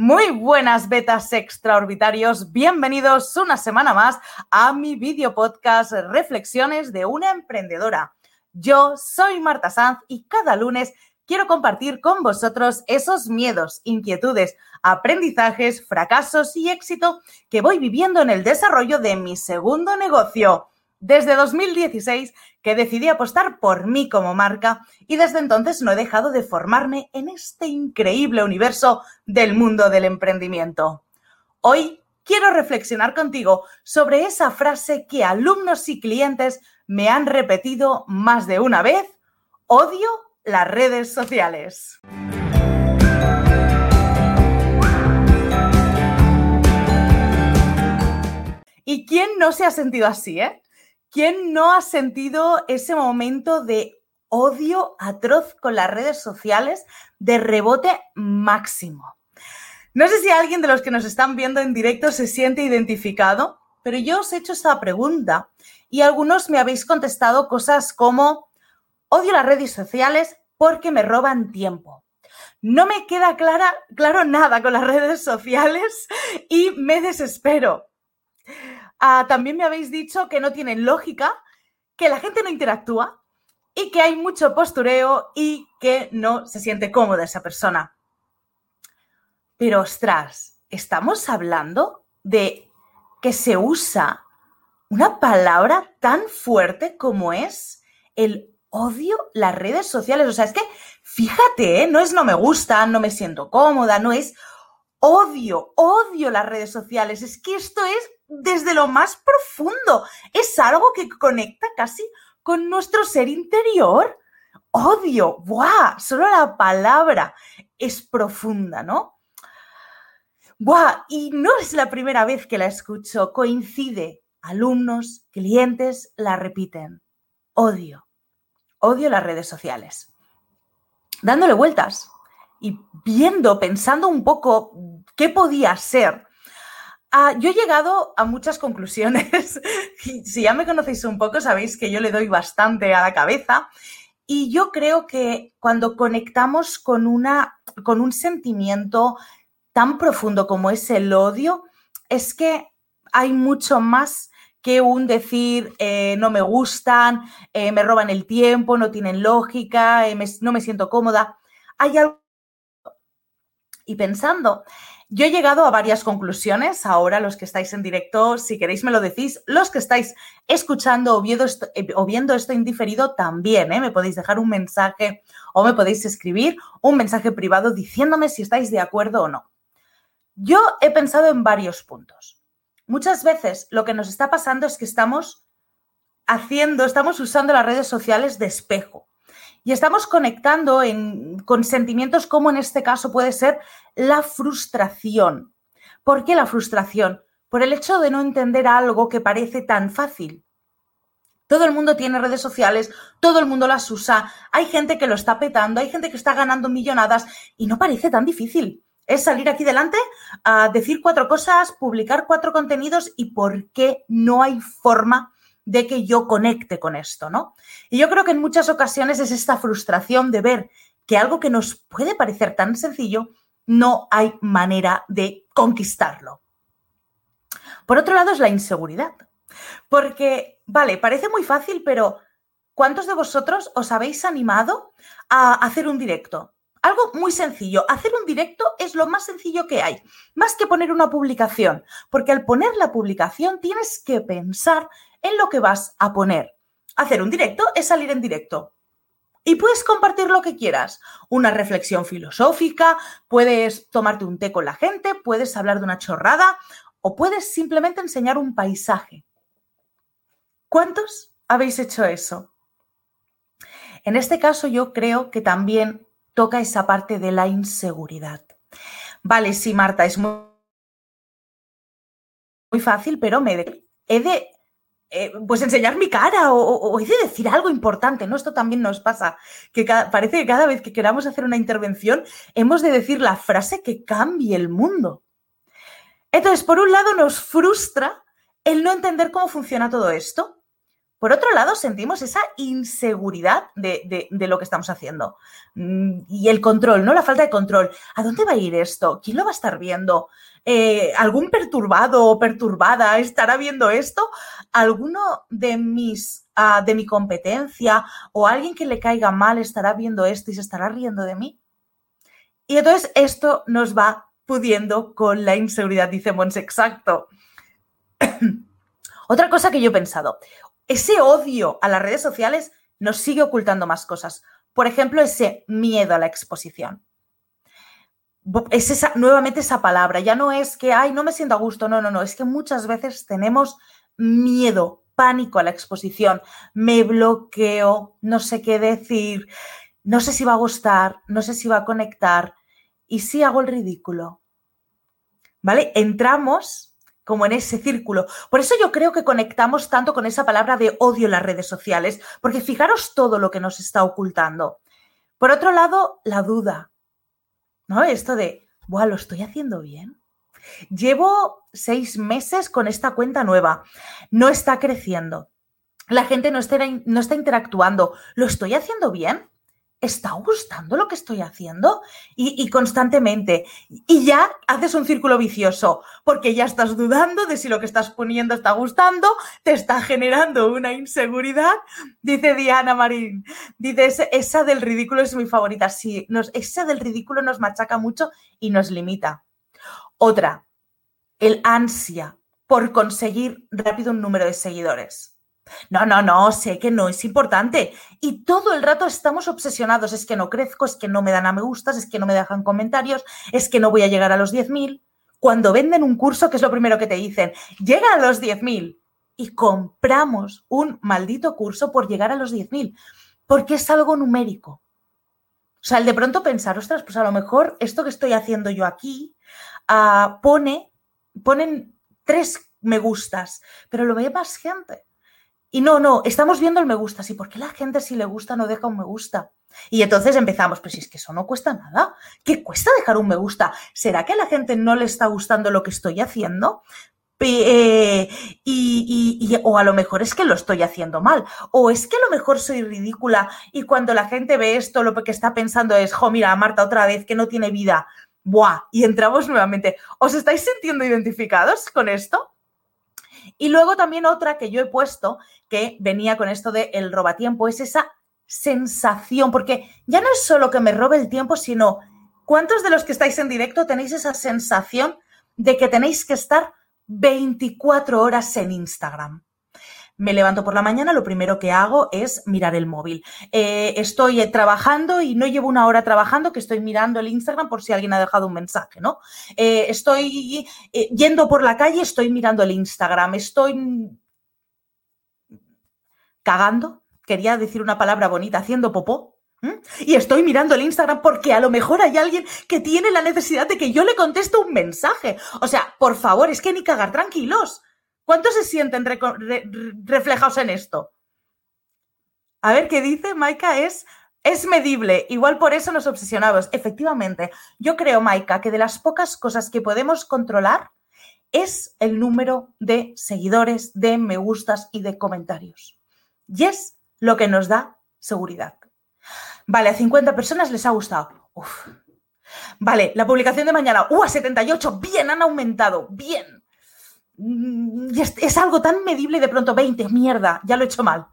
Muy buenas betas extraorbitarios, bienvenidos una semana más a mi video podcast Reflexiones de una emprendedora. Yo soy Marta Sanz y cada lunes quiero compartir con vosotros esos miedos, inquietudes, aprendizajes, fracasos y éxito que voy viviendo en el desarrollo de mi segundo negocio. Desde 2016 que decidí apostar por mí como marca y desde entonces no he dejado de formarme en este increíble universo del mundo del emprendimiento. Hoy quiero reflexionar contigo sobre esa frase que alumnos y clientes me han repetido más de una vez. Odio las redes sociales. ¿Y quién no se ha sentido así, eh? ¿Quién no ha sentido ese momento de odio atroz con las redes sociales de rebote máximo? No sé si alguien de los que nos están viendo en directo se siente identificado, pero yo os he hecho esta pregunta y algunos me habéis contestado cosas como odio las redes sociales porque me roban tiempo. No me queda claro nada con las redes sociales y me desespero. Ah, también me habéis dicho que no tienen lógica, que la gente no interactúa y que hay mucho postureo y que no se siente cómoda esa persona. Pero ostras, estamos hablando de que se usa una palabra tan fuerte como es el odio las redes sociales. O sea, es que fíjate, ¿eh? no es no me gusta, no me siento cómoda, no es odio, odio las redes sociales. Es que esto es desde lo más profundo. Es algo que conecta casi con nuestro ser interior. Odio, ¡buah! Solo la palabra es profunda, ¿no? ¡Buah! Y no es la primera vez que la escucho, coincide. Alumnos, clientes la repiten. Odio, odio las redes sociales. Dándole vueltas y viendo, pensando un poco qué podía ser Ah, yo he llegado a muchas conclusiones. si ya me conocéis un poco, sabéis que yo le doy bastante a la cabeza. Y yo creo que cuando conectamos con, una, con un sentimiento tan profundo como es el odio, es que hay mucho más que un decir eh, no me gustan, eh, me roban el tiempo, no tienen lógica, eh, no me siento cómoda. Hay algo. Y pensando yo he llegado a varias conclusiones. Ahora, los que estáis en directo, si queréis me lo decís. Los que estáis escuchando o viendo esto, eh, o indiferido también, ¿eh? me podéis dejar un mensaje o me podéis escribir un mensaje privado diciéndome si estáis de acuerdo o no. Yo he pensado en varios puntos. Muchas veces lo que nos está pasando es que estamos haciendo, estamos usando las redes sociales de espejo y estamos conectando con sentimientos como en este caso puede ser la frustración. ¿Por qué la frustración? Por el hecho de no entender algo que parece tan fácil. Todo el mundo tiene redes sociales, todo el mundo las usa, hay gente que lo está petando, hay gente que está ganando millonadas y no parece tan difícil. Es salir aquí delante a decir cuatro cosas, publicar cuatro contenidos y por qué no hay forma de que yo conecte con esto, ¿no? Y yo creo que en muchas ocasiones es esta frustración de ver que algo que nos puede parecer tan sencillo, no hay manera de conquistarlo. Por otro lado es la inseguridad, porque, vale, parece muy fácil, pero ¿cuántos de vosotros os habéis animado a hacer un directo? Algo muy sencillo. Hacer un directo es lo más sencillo que hay, más que poner una publicación, porque al poner la publicación tienes que pensar en lo que vas a poner. Hacer un directo es salir en directo. Y puedes compartir lo que quieras. Una reflexión filosófica, puedes tomarte un té con la gente, puedes hablar de una chorrada o puedes simplemente enseñar un paisaje. ¿Cuántos habéis hecho eso? En este caso yo creo que también toca esa parte de la inseguridad. Vale, sí, Marta, es muy, fácil, pero me he de eh, pues enseñar mi cara o, de decir algo importante, ¿no? Esto también nos pasa, que parece que cada vez que queramos hacer una intervención hemos de decir la frase que cambie el mundo. Entonces, por un lado, nos frustra el no entender cómo funciona todo esto. por otro lado, sentimos esa inseguridad de, lo que estamos haciendo mm, y el control, ¿no? La falta de control. ¿A dónde va a ir esto? ¿Quién lo va a estar viendo? Eh, ¿Algún perturbado o perturbada estará viendo esto? ¿Alguno de mis ah, de mi competencia o alguien que le caiga mal estará viendo esto y se estará riendo de mí? Y entonces esto nos va pudiendo con la inseguridad, dice Mons, exacto. Otra cosa que yo he pensado, ese odio a las redes sociales nos sigue ocultando más cosas. Por ejemplo, ese miedo a la exposición. Es esa, nuevamente esa palabra, ya no es que, ay, no me siento a gusto, no, no, no, es que muchas veces tenemos miedo, pánico a la exposición, me bloqueo, no sé qué decir, no sé si va a gustar, no sé si va a conectar, y si hago el ridículo. ¿Vale? Entramos como en ese círculo. Por eso yo creo que conectamos tanto con esa palabra de odio en las redes sociales, porque fijaros todo lo que nos está ocultando. Por otro lado, la duda, ¿no? Esto de, Buah, ¿lo estoy haciendo bien? Llevo seis meses con esta cuenta nueva, no está creciendo, la gente no está, no está interactuando, ¿lo estoy haciendo bien? ¿Está gustando lo que estoy haciendo? Y, constantemente. Y ya haces un círculo vicioso, porque ya estás dudando de si lo que estás poniendo está gustando, te está generando una inseguridad. Dice Diana Marín, dice, esa del ridículo es mi favorita. Sí, nos, esa del ridículo nos machaca mucho y nos limita. Otra, el ansia por conseguir rápido un número de seguidores. No, no, no, sé que no es importante. Y todo el rato estamos obsesionados. Es que no crezco, es que no me dan a me gustas, es que no me dejan comentarios, es que no voy a llegar a los 10.000. Cuando venden un curso, ¿qué es lo primero que te dicen? Llega a los 10.000 y compramos un maldito curso por llegar a los 10.000, porque es algo numérico. O sea, el de pronto pensar, ostras, pues a lo mejor esto que estoy haciendo yo aquí uh, pone, ponen tres me gustas, pero lo ve más gente. Y no, no, estamos viendo el me gusta. Sí, ¿por qué la gente si le gusta no deja un me gusta? Y entonces empezamos, pues si es que eso no cuesta nada. ¿Qué cuesta dejar un me gusta? ¿Será que a la gente no le está gustando lo que estoy haciendo? Eh, y, o a lo mejor es que lo estoy haciendo mal, o es que a lo mejor soy ridícula y cuando la gente ve esto lo que está pensando es, jo, mira, Marta otra vez que no tiene vida, buah, y entramos nuevamente. ¿Os estáis sintiendo identificados con esto? Y luego también otra que yo he puesto, que venía con esto de el robatiempo, es esa sensación, porque ya no es solo que me robe el tiempo, sino ¿cuántos de los que estáis en directo tenéis esa sensación de que tenéis que estar 24 horas en Instagram? Me levanto por la mañana, lo primero que hago es mirar el móvil. Eh, estoy eh, trabajando y no llevo una hora trabajando que estoy mirando el Instagram por si alguien ha dejado un mensaje, ¿no? Eh, estoy yendo por la calle, estoy mirando el Instagram, estoy cagando, quería decir una palabra bonita, haciendo popó. Y estoy mirando el Instagram porque a lo mejor hay alguien que tiene la necesidad de que yo le conteste un mensaje. O sea, por favor, es que ni cagar tranquilos. ¿Cuántos se sienten reflejados en esto? A ver qué dice Maika, es, es medible, igual por eso nos obsesionamos. Efectivamente, yo creo, Maika, que de las pocas cosas que podemos controlar es el número de seguidores, de me gustas y de comentarios. Y es lo que nos da seguridad. Vale, a 50 personas les ha gustado. Vale, la publicación de mañana, ¡uh! A 78, bien, han aumentado, bien. Mm, es, algo tan medible y de pronto 20, mierda, ya lo he hecho mal.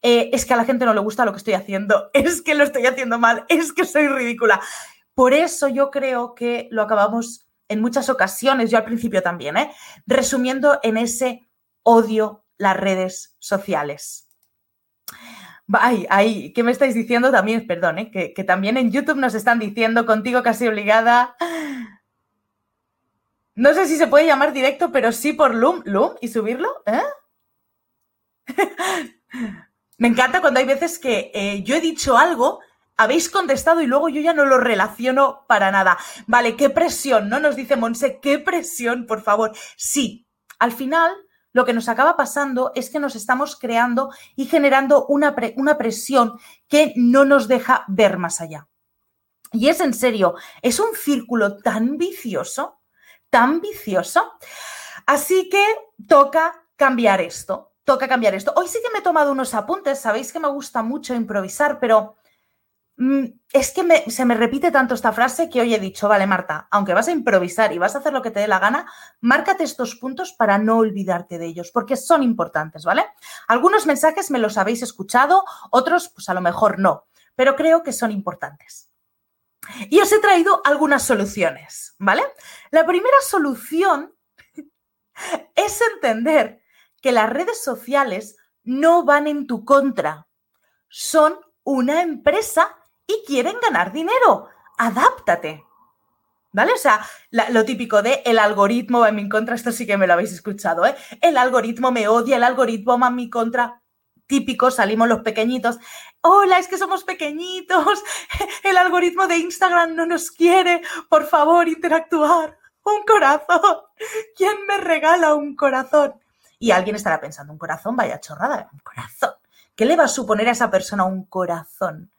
Eh, es que a la gente no le gusta lo que estoy haciendo, es que lo estoy haciendo mal, es que soy ridícula. Por eso yo creo que lo acabamos en muchas ocasiones, yo al principio también, ¿eh? resumiendo en ese odio las redes sociales. Ay, ay, ¿qué me estáis diciendo también? Perdón, ¿eh? que, que también en YouTube nos están diciendo contigo casi obligada. No sé si se puede llamar directo, pero sí por Loom, Loom y subirlo. ¿eh? Me encanta cuando hay veces que eh, yo he dicho algo, habéis contestado y luego yo ya no lo relaciono para nada. Vale, qué presión, ¿no? Nos dice Monse, qué presión, por favor. Sí, al final lo que nos acaba pasando es que nos estamos creando y generando una, una presión que no nos deja ver más allá. Y es en serio, es un círculo tan vicioso tan vicioso. Así que toca cambiar esto. toca cambiar esto. Hoy sí que me he tomado unos apuntes, sabéis que me gusta mucho improvisar, pero mm, es que se me repite tanto esta frase que hoy he dicho, vale, Marta, aunque vas a improvisar y vas a hacer lo que te dé la gana, márcate estos puntos para no olvidarte de ellos, porque son importantes, ¿vale? Algunos mensajes me los habéis escuchado, otros pues a lo mejor no, pero creo que son importantes. Y os he traído algunas soluciones, ¿vale? La primera solución es entender que las redes sociales no van en tu contra. Son una empresa y quieren ganar dinero. Adáptate. ¿Vale? O sea, lo típico de el algoritmo va en mi contra, esto sí que me lo habéis escuchado, ¿eh? El algoritmo me odia, el algoritmo va en mi contra. Típico, salimos los pequeñitos. Hola, es que somos pequeñitos. El algoritmo de Instagram no nos quiere. Por favor, interactuar. Un corazón. ¿Quién me regala un corazón? Y alguien estará pensando, un corazón, vaya chorrada, un corazón. ¿Qué le va a suponer a esa persona un corazón?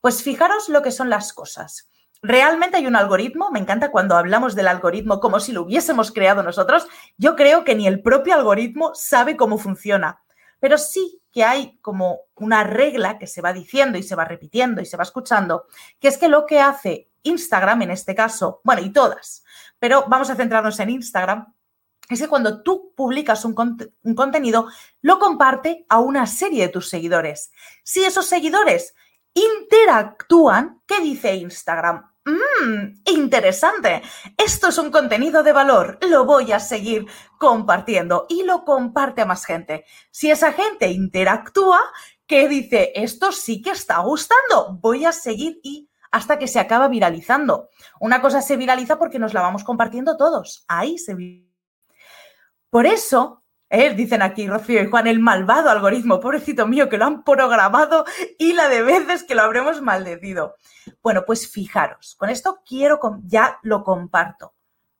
Pues fijaros lo que son las cosas. Realmente hay un algoritmo, me encanta cuando hablamos del algoritmo como si lo hubiésemos creado nosotros. Yo creo que ni el propio algoritmo sabe cómo funciona, pero sí que hay como una regla que se va diciendo y se va repitiendo y se va escuchando, que es que lo que hace Instagram en este caso, bueno, y todas, pero vamos a centrarnos en Instagram, es que cuando tú publicas un, contenido, lo comparte a una serie de tus seguidores. Si esos seguidores interactúan, ¿qué dice Instagram? Mmm, interesante. Esto es un contenido de valor. Lo voy a seguir compartiendo y lo comparte a más gente. Si esa gente interactúa, ¿qué dice? Esto sí que está gustando. Voy a seguir y hasta que se acaba viralizando. Una cosa se viraliza porque nos la vamos compartiendo todos. Ahí se viraliza por eso, eh, dicen aquí Rocío y Juan, el malvado algoritmo, pobrecito mío, que lo han programado y la de veces que lo habremos maldecido. Bueno, pues fijaros, con esto quiero, ya lo comparto.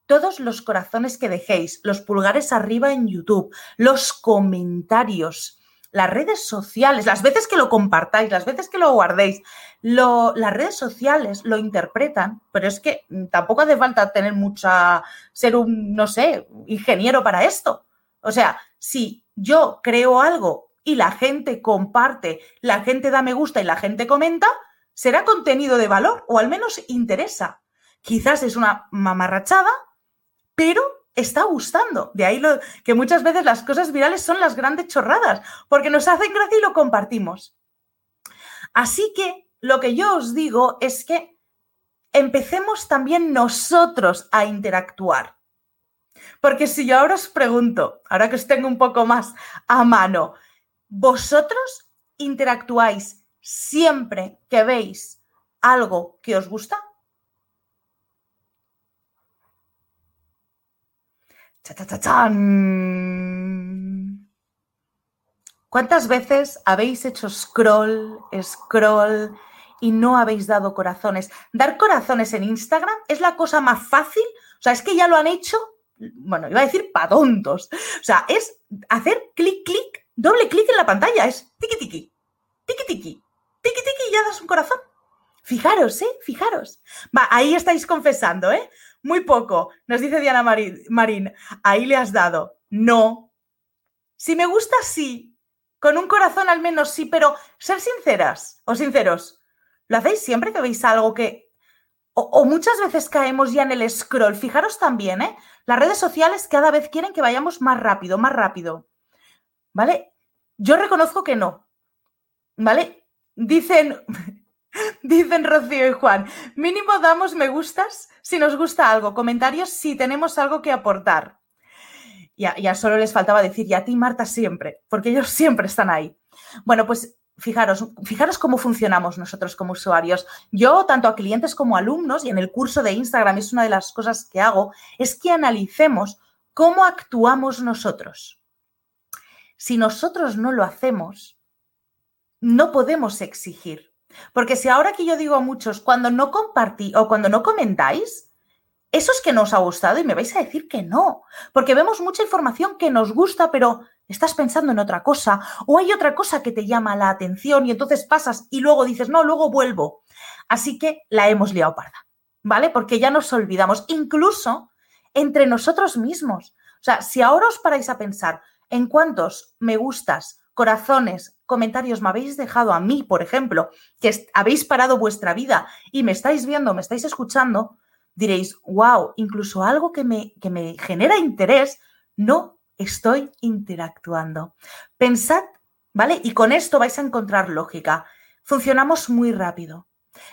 Todos los corazones que dejéis, los pulgares arriba en YouTube, los comentarios, las redes sociales, las veces que lo compartáis, las veces que lo guardéis, las redes sociales lo interpretan, pero es que tampoco hace falta tener mucha, ser un, no sé, ingeniero para esto. O sea, si yo creo algo y la gente comparte, la gente da me gusta y la gente comenta, será contenido de valor o al menos interesa. Quizás es una mamarrachada, pero está gustando. De ahí lo, que muchas veces las cosas virales son las grandes chorradas, porque nos hacen gracia y lo compartimos. Así que lo que yo os digo es que empecemos también nosotros a interactuar. Porque si yo ahora os pregunto, ahora que os tengo un poco más a mano, ¿vosotros interactuáis siempre que veis algo que os gusta? ¿Cuántas veces habéis hecho scroll, scroll y no habéis dado corazones. Dar corazones en Instagram es la cosa más fácil. O sea, es que ya lo han hecho, bueno, iba a decir para tontos. O sea, es hacer clic, clic, doble clic en la pantalla. Es tiki, tiki, tiki, tiki, tiki, tiki y ya das un corazón. Fijaros, ¿eh? Fijaros. Va, ahí estáis confesando, ¿eh? Muy poco. Nos dice Diana Marín. Ahí le has dado. No. Si me gusta, sí. Con un corazón al menos sí, pero ser sinceras o sinceros. ¿Lo hacéis siempre que veis algo que... O, muchas veces caemos ya en el scroll. Fijaros también, ¿eh? Las redes sociales cada vez quieren que vayamos más rápido, más rápido. ¿Vale? Yo reconozco que no. ¿Vale? Dicen, dicen Rocío y Juan, mínimo damos me gustas si nos gusta algo, comentarios si tenemos algo que aportar. Ya, ya solo les faltaba decir, y a ti, Marta, siempre, porque ellos siempre están ahí. Bueno, pues fijaros, fijaros cómo funcionamos nosotros como usuarios. Yo, tanto a clientes como alumnos, y en el curso de Instagram es una de las cosas que hago, es que analicemos cómo actuamos nosotros. Si nosotros no lo hacemos, no podemos exigir. Porque si ahora que yo digo a muchos, cuando no compartí o cuando no comentáis, eso es que nos ha gustado y me vais a decir que no, porque vemos mucha información que nos gusta, pero estás pensando en otra cosa o hay otra cosa que te llama la atención y entonces pasas y luego dices, no, luego vuelvo. Así que la hemos liado parda, ¿vale? Porque ya nos olvidamos, incluso entre nosotros mismos. O sea, si ahora os paráis a pensar en cuántos me gustas, corazones, comentarios me habéis dejado a mí, por ejemplo, que habéis parado vuestra vida y me estáis viendo, me estáis escuchando, diréis, wow, incluso algo que me, que me genera interés, no estoy interactuando. Pensad, ¿vale? Y con esto vais a encontrar lógica. Funcionamos muy rápido.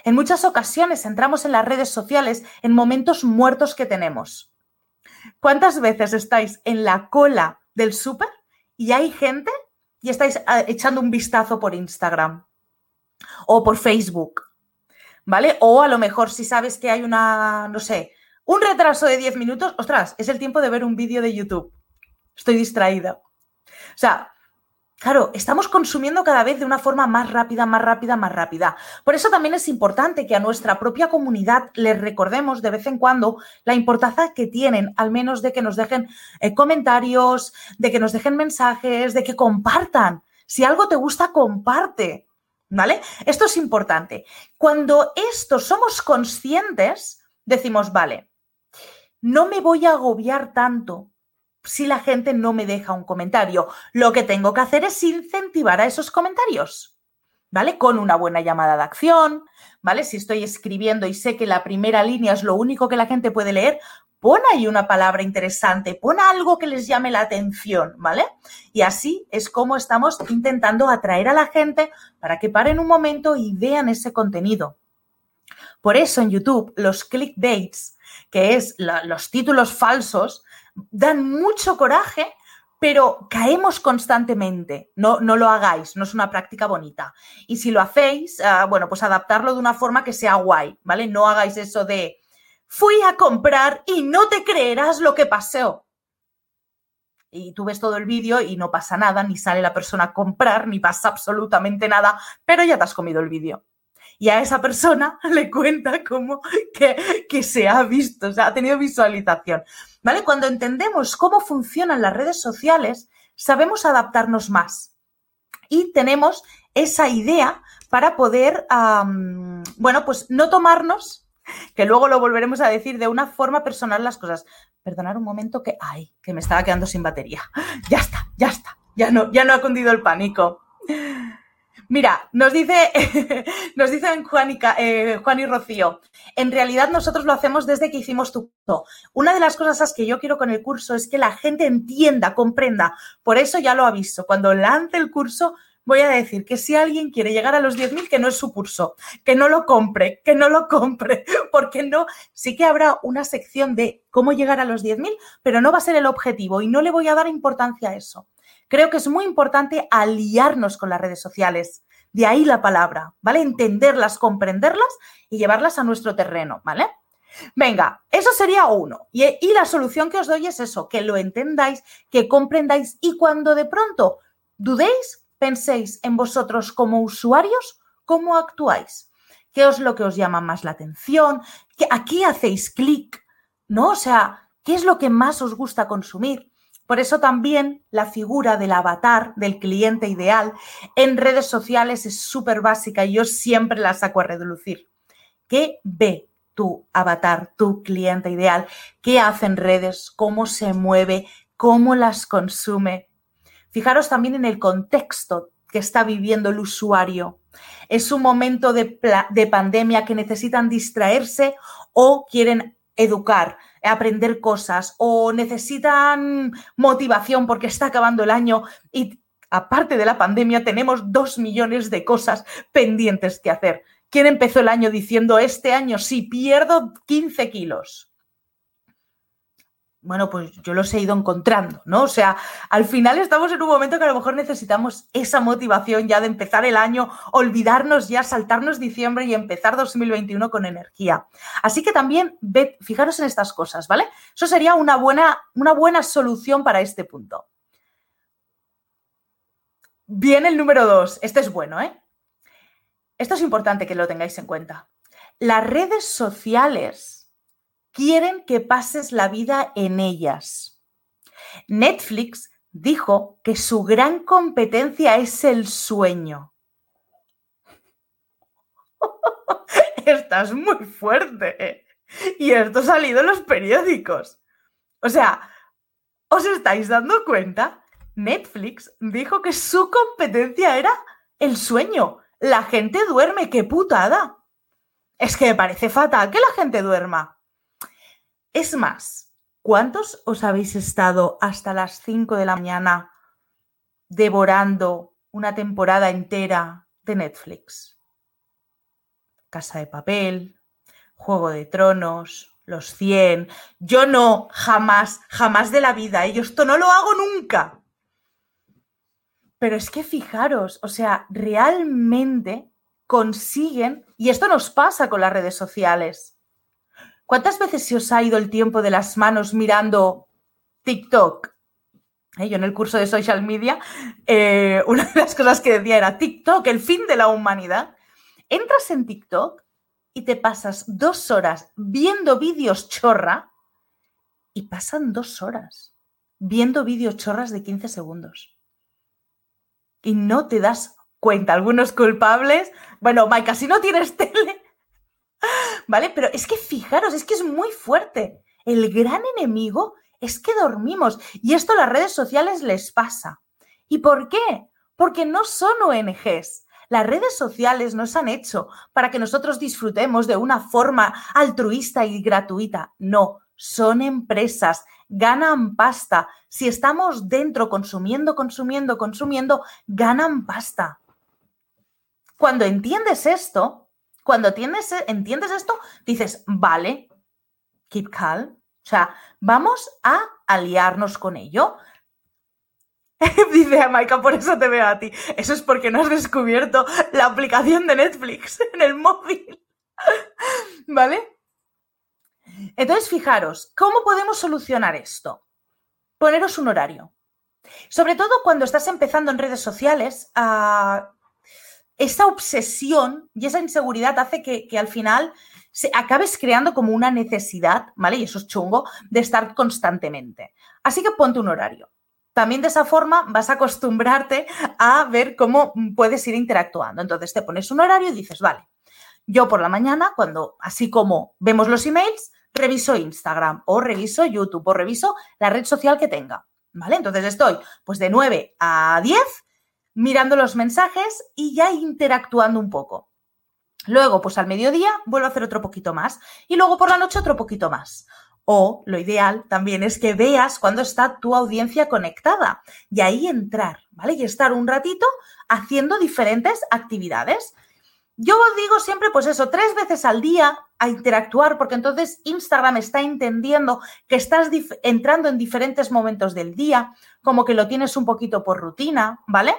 En muchas ocasiones entramos en las redes sociales en momentos muertos que tenemos. ¿Cuántas veces estáis en la cola del súper y hay gente y estáis ah, echando un vistazo por Instagram o por Facebook? ¿Vale? O a lo mejor si sabes que hay una, no sé, un retraso de 10 minutos, ostras, es el tiempo de ver un vídeo de YouTube. Estoy distraída. O sea, Claro, estamos consumiendo cada vez de una forma más rápida, más rápida, más rápida. Por eso también es importante que a nuestra propia comunidad les recordemos de vez en cuando la importancia que tienen, al menos de que nos dejen eh, comentarios, de que nos dejen mensajes, de que compartan. Si algo te gusta, comparte. ¿Vale? Esto es importante. Cuando esto somos conscientes, decimos, vale, no me voy a agobiar tanto si la gente no me deja un comentario. Lo que tengo que hacer es incentivar a esos comentarios, ¿vale? Con una buena llamada de acción, ¿vale? Si estoy escribiendo y sé que la primera línea es lo único que la gente puede leer, pon ahí una palabra interesante, pon algo que les llame la atención, ¿vale? Y así es como estamos intentando atraer a la gente para que paren un momento y vean ese contenido. Por eso en YouTube los clickbaits, que es los títulos falsos, dan mucho coraje, pero caemos constantemente. No, no lo hagáis, no es una práctica bonita. Y si lo hacéis, ah, bueno, pues adaptarlo de una forma que sea guay, ¿vale? No hagáis eso de fui a comprar y no te creerás lo que pasó. Y tú ves todo el vídeo y no pasa nada, ni sale la persona a comprar, ni pasa absolutamente nada, pero ya te has comido el vídeo y a esa persona le cuenta como que, que se ha visto, o sea, ha tenido visualización. ¿Vale? Cuando entendemos cómo funcionan las redes sociales, sabemos adaptarnos más y tenemos esa idea para poder, bueno, pues no tomarnos, que luego lo volveremos a decir de una forma personal las cosas. Perdonar un momento que, ay, que me estaba quedando sin batería. Ya está, ya está, ya no, ya no ha cundido el pánico. Mira, nos dice, nos dicen Juan y, eh, Juan y Rocío, en realidad nosotros lo hacemos desde que hicimos tu curso. Una de las cosas que yo quiero con el curso es que la gente entienda, comprenda. Por eso ya lo aviso. Cuando lance el curso, voy a decir que si alguien quiere llegar a los 10.000, que no es su curso, que no lo compre, que no lo compre, porque no, sí que habrá una sección de cómo llegar a los 10.000, pero no va a ser el objetivo y no le voy a dar importancia a eso. Creo que es muy importante aliarnos con las redes sociales. De ahí la palabra, ¿vale? Entenderlas, comprenderlas y llevarlas a nuestro terreno, ¿vale? Venga, eso sería uno. Y, la solución que os doy es eso, que lo entendáis, que comprendáis y cuando de pronto dudéis, penséis en vosotros como usuarios, cómo actuáis. ¿Qué es lo que os llama más la atención? ¿A qué hacéis clic? ¿No? O sea, ¿qué es lo que más os gusta consumir? Por eso también la figura del avatar, del cliente ideal, en redes sociales es súper básica y yo siempre la saco a reducir. ¿Qué ve tu avatar, tu cliente ideal? ¿Qué hace en redes? ¿Cómo se mueve? ¿Cómo las consume? Fijaros también en el contexto que está viviendo el usuario. ¿Es un momento de, de pandemia que necesitan distraerse o quieren educar, aprender cosas o necesitan motivación porque está acabando el año y aparte de la pandemia tenemos dos millones de cosas pendientes que hacer. ¿Quién empezó el año diciendo este año sí pierdo 15 kilos? Bueno, pues yo los he ido encontrando, ¿no? O sea, al final estamos en un momento que a lo mejor necesitamos esa motivación ya de empezar el año, olvidarnos ya, saltarnos diciembre y empezar 2021 con energía. Así que también, fijaros en estas cosas, ¿vale? Eso sería una buena, una buena solución para este punto. Viene el número dos. Este es bueno, ¿eh? Esto es importante que lo tengáis en cuenta. Las redes sociales quieren que pases la vida en ellas. Netflix dijo que su gran competencia es el sueño. Estás muy fuerte. Y esto ha salido en los periódicos. O sea, ¿os estáis dando cuenta Netflix dijo que su competencia era el sueño. La gente duerme, qué putada. Es que me parece fatal que la gente duerma. Es más, ¿cuántos os habéis estado hasta las 5 de la mañana devorando una temporada entera de Netflix? Casa de Papel, Juego de Tronos, Los 100. Yo no, jamás, jamás de la vida. ¿eh? Yo esto no lo hago nunca. Pero es que fijaros, o sea, realmente consiguen, y esto nos pasa con las redes sociales. ¿Cuántas veces se os ha ido el tiempo de las manos mirando TikTok? ¿Eh? Yo en el curso de social media, eh, una de las cosas que decía era TikTok, el fin de la humanidad. Entras en TikTok y te pasas dos horas viendo vídeos chorra y pasan dos horas viendo vídeos chorras de 15 segundos y no te das cuenta. Algunos culpables. Bueno, Maika, si no tienes tele. ¿Vale? Pero es que fijaros, es que es muy fuerte. El gran enemigo es que dormimos. Y esto a las redes sociales les pasa. ¿Y por qué? Porque no son ONGs. Las redes sociales nos han hecho para que nosotros disfrutemos de una forma altruista y gratuita. No, son empresas ganan pasta. Si estamos dentro consumiendo, consumiendo, consumiendo, ganan pasta. Cuando entiendes esto, cuando entiendes, entiendes esto, dices, vale, keep calm. O sea, vamos a aliarnos con ello. Dice a Maika, por eso te veo a ti. Eso es porque no has descubierto la aplicación de Netflix en el móvil. ¿Vale? Entonces, fijaros, ¿cómo podemos solucionar esto? Poneros un horario. Sobre todo cuando estás empezando en redes sociales, ah, esa obsesión y esa inseguridad hace que, al final se acabes creando como una necesidad, ¿vale? Y eso es chungo, de estar constantemente. Así que ponte un horario. También de esa forma vas a acostumbrarte a ver cómo puedes ir interactuando. Entonces te pones un horario y dices, vale, yo por la mañana, cuando así como vemos los emails, reviso Instagram o reviso YouTube o reviso la red social que tenga. ¿Vale? Entonces estoy pues de 9 a 10 mirando los mensajes y ya interactuando un poco. Luego, pues al mediodía vuelvo a hacer otro poquito más y luego por la noche otro poquito más. O lo ideal también es que veas cuándo está tu audiencia conectada y ahí entrar, ¿vale? Y estar un ratito haciendo diferentes actividades. Yo digo siempre, pues eso, tres veces al día a interactuar, porque entonces Instagram está entendiendo que estás entrando en diferentes momentos del día, como que lo tienes un poquito por rutina, ¿vale?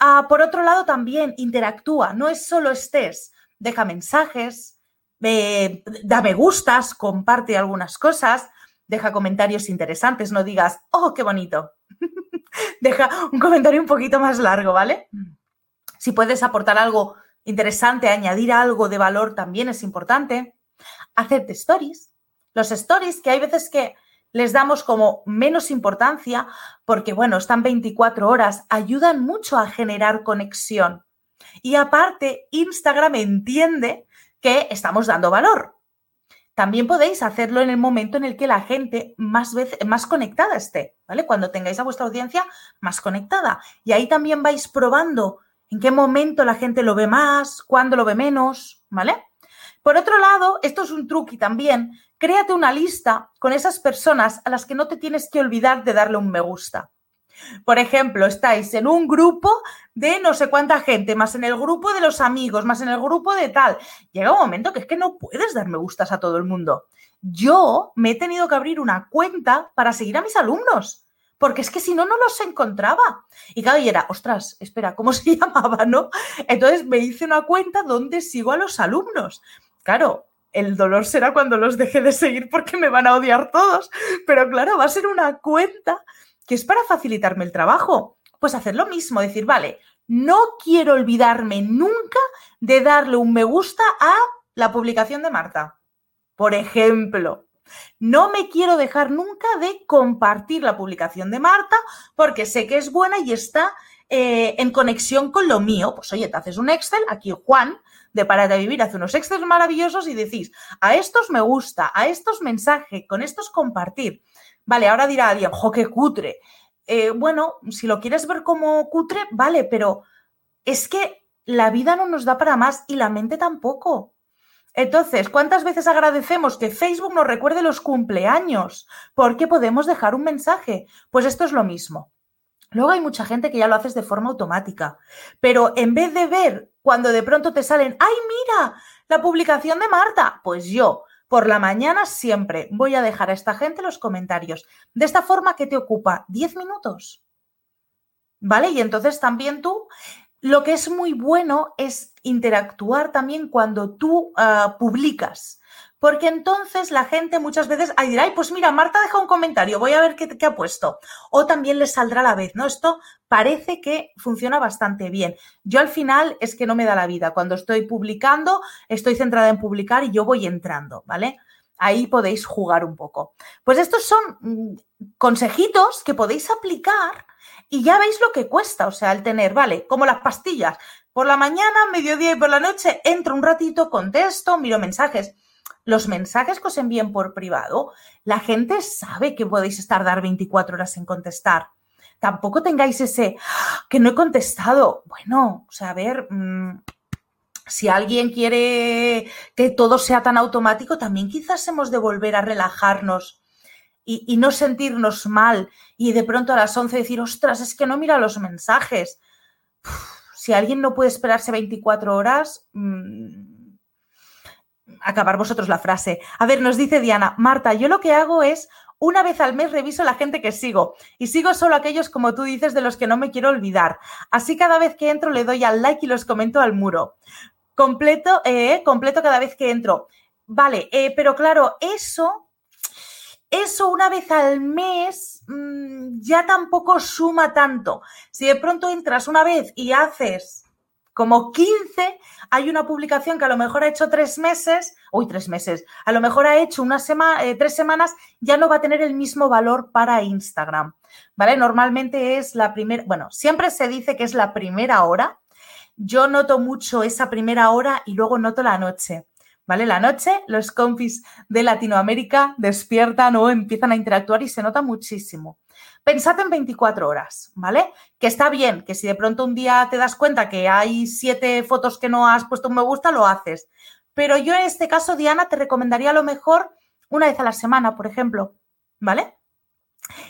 Ah, por otro lado, también interactúa, no es solo estés, deja mensajes, da me gustas, comparte algunas cosas, deja comentarios interesantes, no digas, oh, qué bonito. deja un comentario un poquito más largo, ¿vale? Si puedes aportar algo interesante, añadir algo de valor también es importante. Hacerte stories. Los stories que hay veces que les damos como menos importancia porque, bueno, están 24 horas, ayudan mucho a generar conexión. Y aparte, Instagram entiende que estamos dando valor. También podéis hacerlo en el momento en el que la gente más, más conectada esté, ¿vale? Cuando tengáis a vuestra audiencia más conectada. Y ahí también vais probando en qué momento la gente lo ve más, cuándo lo ve menos, ¿vale? Por otro lado, esto es un truqui también, créate una lista con esas personas a las que no te tienes que olvidar de darle un me gusta. Por ejemplo, estáis en un grupo de no sé cuánta gente, más en el grupo de los amigos, más en el grupo de tal. Llega un momento que es que no puedes dar me gustas a todo el mundo. Yo me he tenido que abrir una cuenta para seguir a mis alumnos porque es que si no, no los encontraba. Y claro, y era, ostras, espera, ¿cómo se llamaba, no? Entonces me hice una cuenta donde sigo a los alumnos. Claro, el dolor será cuando los deje de seguir porque me van a odiar todos, pero claro, va a ser una cuenta que es para facilitarme el trabajo. Pues hacer lo mismo, decir, vale, no quiero olvidarme nunca de darle un me gusta a la publicación de Marta. Por ejemplo, no me quiero dejar nunca de compartir la publicación de Marta porque sé que es buena y está eh, en conexión con lo mío. Pues oye, te haces un Excel, aquí Juan de Para de Vivir hace unos Excel maravillosos y decís, a estos me gusta, a estos mensaje, con estos compartir. Vale, ahora dirá alguien, jo, qué cutre. eh, bueno, si lo quieres ver como cutre, vale, pero es que la vida no nos da para más y la mente tampoco. Entonces, ¿cuántas veces agradecemos que Facebook nos recuerde los cumpleaños? Porque podemos dejar un mensaje. Pues esto es lo mismo. Luego hay mucha gente que ya lo haces de forma automática, pero en vez de ver cuando de pronto te salen, ¡ay, mira! La publicación de Marta, pues yo por la mañana siempre voy a dejar a esta gente los comentarios. De esta forma, ¿qué te ocupa? 10 minutos. ¿Vale? Y entonces también tú lo que es muy bueno es interactuar también cuando tú ah, publicas. Porque entonces la gente muchas veces dirá, ay, pues mira, Marta deja un comentario, voy a ver qué, qué ha puesto. O también les saldrá a la vez, ¿no? Esto parece que funciona bastante bien. Yo al final es que no me da la vida. Cuando estoy publicando, estoy centrada en publicar y yo voy entrando, ¿vale? Ahí podéis jugar un poco. Pues estos son mm, consejitos que podéis aplicar y ya veis lo que cuesta, o sea, el tener, vale, como las pastillas, por la mañana, mediodía y por la noche, entro un ratito, contesto, miro mensajes. Los mensajes que os envíen por privado, la gente sabe que podéis estar dar 24 horas en contestar. Tampoco tengáis ese ¡Ah! que no he contestado. Bueno, o sea, a ver, mm, si alguien quiere que todo sea tan automático, también quizás hemos de volver a relajarnos y, no sentirnos mal y de pronto a las 11 decir, ostras, es que no mira los mensajes. si alguien no puede esperarse 24 horas, mm, acabar vosotros la frase. A ver, nos dice Diana, Marta, yo lo que hago es una vez al mes reviso la gente que sigo y sigo solo aquellos, como tú dices, de los que no me quiero olvidar. Así cada vez que entro le doy al like y los comento al muro. Completo, eh, completo cada vez que entro. Vale, eh, pero claro, eso eso una vez al mes mm, ya tampoco suma tanto. Si de pronto entras una vez y haces como 15, hay una publicación que a lo mejor ha hecho tres meses, uy, tres meses, a lo mejor ha hecho una semana, eh, tres semanas, ya no va a tener el mismo valor para Instagram, ¿vale? Normalmente es la primera, bueno, siempre se dice que es la primera hora. Yo noto mucho esa primera hora y luego noto la noche. ¿Vale? La noche, los compis de Latinoamérica despiertan o empiezan a interactuar y se nota muchísimo. Pensad en 24 horas, ¿vale? Que está bien, que si de pronto un día te das cuenta que hay siete fotos que no has puesto un me gusta, lo haces. Pero yo en este caso, Diana, te recomendaría a lo mejor una vez a la semana, por ejemplo, ¿vale?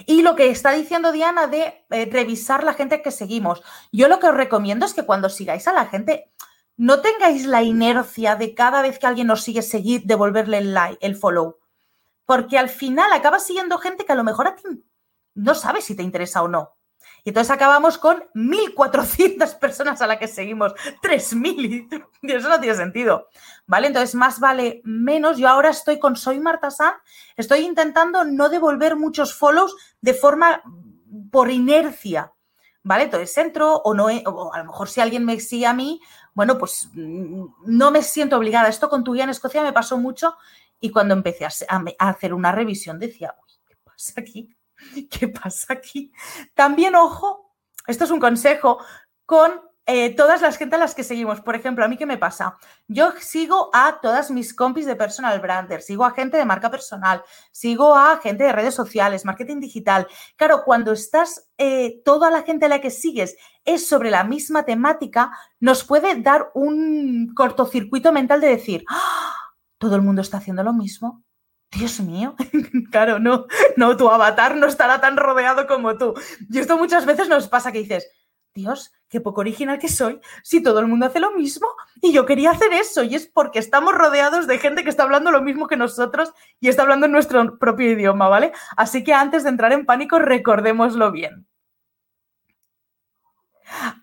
Y lo que está diciendo Diana de eh, revisar la gente que seguimos. Yo lo que os recomiendo es que cuando sigáis a la gente, no tengáis la inercia de cada vez que alguien nos sigue seguir, devolverle el like, el follow. Porque al final acabas siguiendo gente que a lo mejor a ti no sabes si te interesa o no. Y entonces acabamos con 1.400 personas a las que seguimos, 3.000, y eso no tiene sentido, ¿vale? Entonces, más vale menos. Yo ahora estoy con Soy Marta San, estoy intentando no devolver muchos follows de forma por inercia, ¿vale? Entonces entro o no, o a lo mejor si alguien me sigue a mí, bueno, pues mm, no me siento obligada. Esto con tu guía en Escocia me pasó mucho y cuando empecé a, hacer una revisión decía, uy, ¿qué pasa aquí? ¿Qué pasa aquí? También, ojo, esto es un consejo, con eh, todas las gente a las que seguimos. Por ejemplo, a mí qué me pasa? Yo sigo a todas mis compis de personal brander, sigo a gente de marca personal, sigo a gente de redes sociales, marketing digital. Claro, cuando estás, eh, toda la gente a la que sigues es sobre la misma temática, nos puede dar un cortocircuito mental de decir, ¡Ah! todo el mundo está haciendo lo mismo. Dios mío, claro, no, no, tu avatar no estará tan rodeado como tú. Y esto muchas veces nos pasa que dices, Dios, qué poco original que soy, si todo el mundo hace lo mismo y yo quería hacer eso y es porque estamos rodeados de gente que está hablando lo mismo que nosotros y está hablando en nuestro propio idioma, ¿vale? Así que antes de entrar en pánico, recordémoslo bien.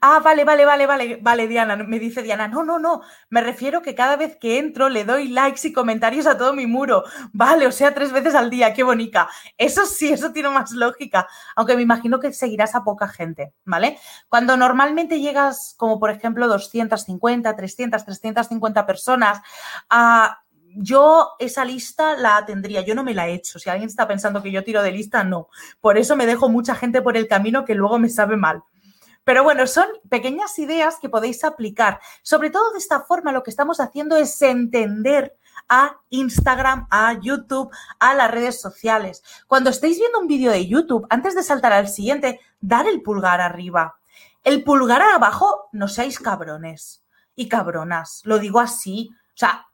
Ah, vale, vale, vale, vale, vale, Diana, me dice Diana, no, no, no, me refiero que cada vez que entro le doy likes y comentarios a todo mi muro, vale, o sea, tres veces al día, qué bonita. Eso sí, eso tiene más lógica, aunque me imagino que seguirás a poca gente, ¿vale? Cuando normalmente llegas, como por ejemplo, 250, 300, 350 personas, a yo esa lista la tendría, yo no me la he hecho. Si alguien está pensando que yo tiro de lista, no. Por eso me dejo mucha gente por el camino que luego me sabe mal. Pero bueno, son pequeñas ideas que podéis aplicar. Sobre todo de esta forma lo que estamos haciendo es entender a Instagram, a YouTube, a las redes sociales. Cuando estéis viendo un vídeo de YouTube, antes de saltar al siguiente, dar el pulgar arriba. El pulgar abajo, no seáis cabrones y cabronas. Lo digo así. O sea,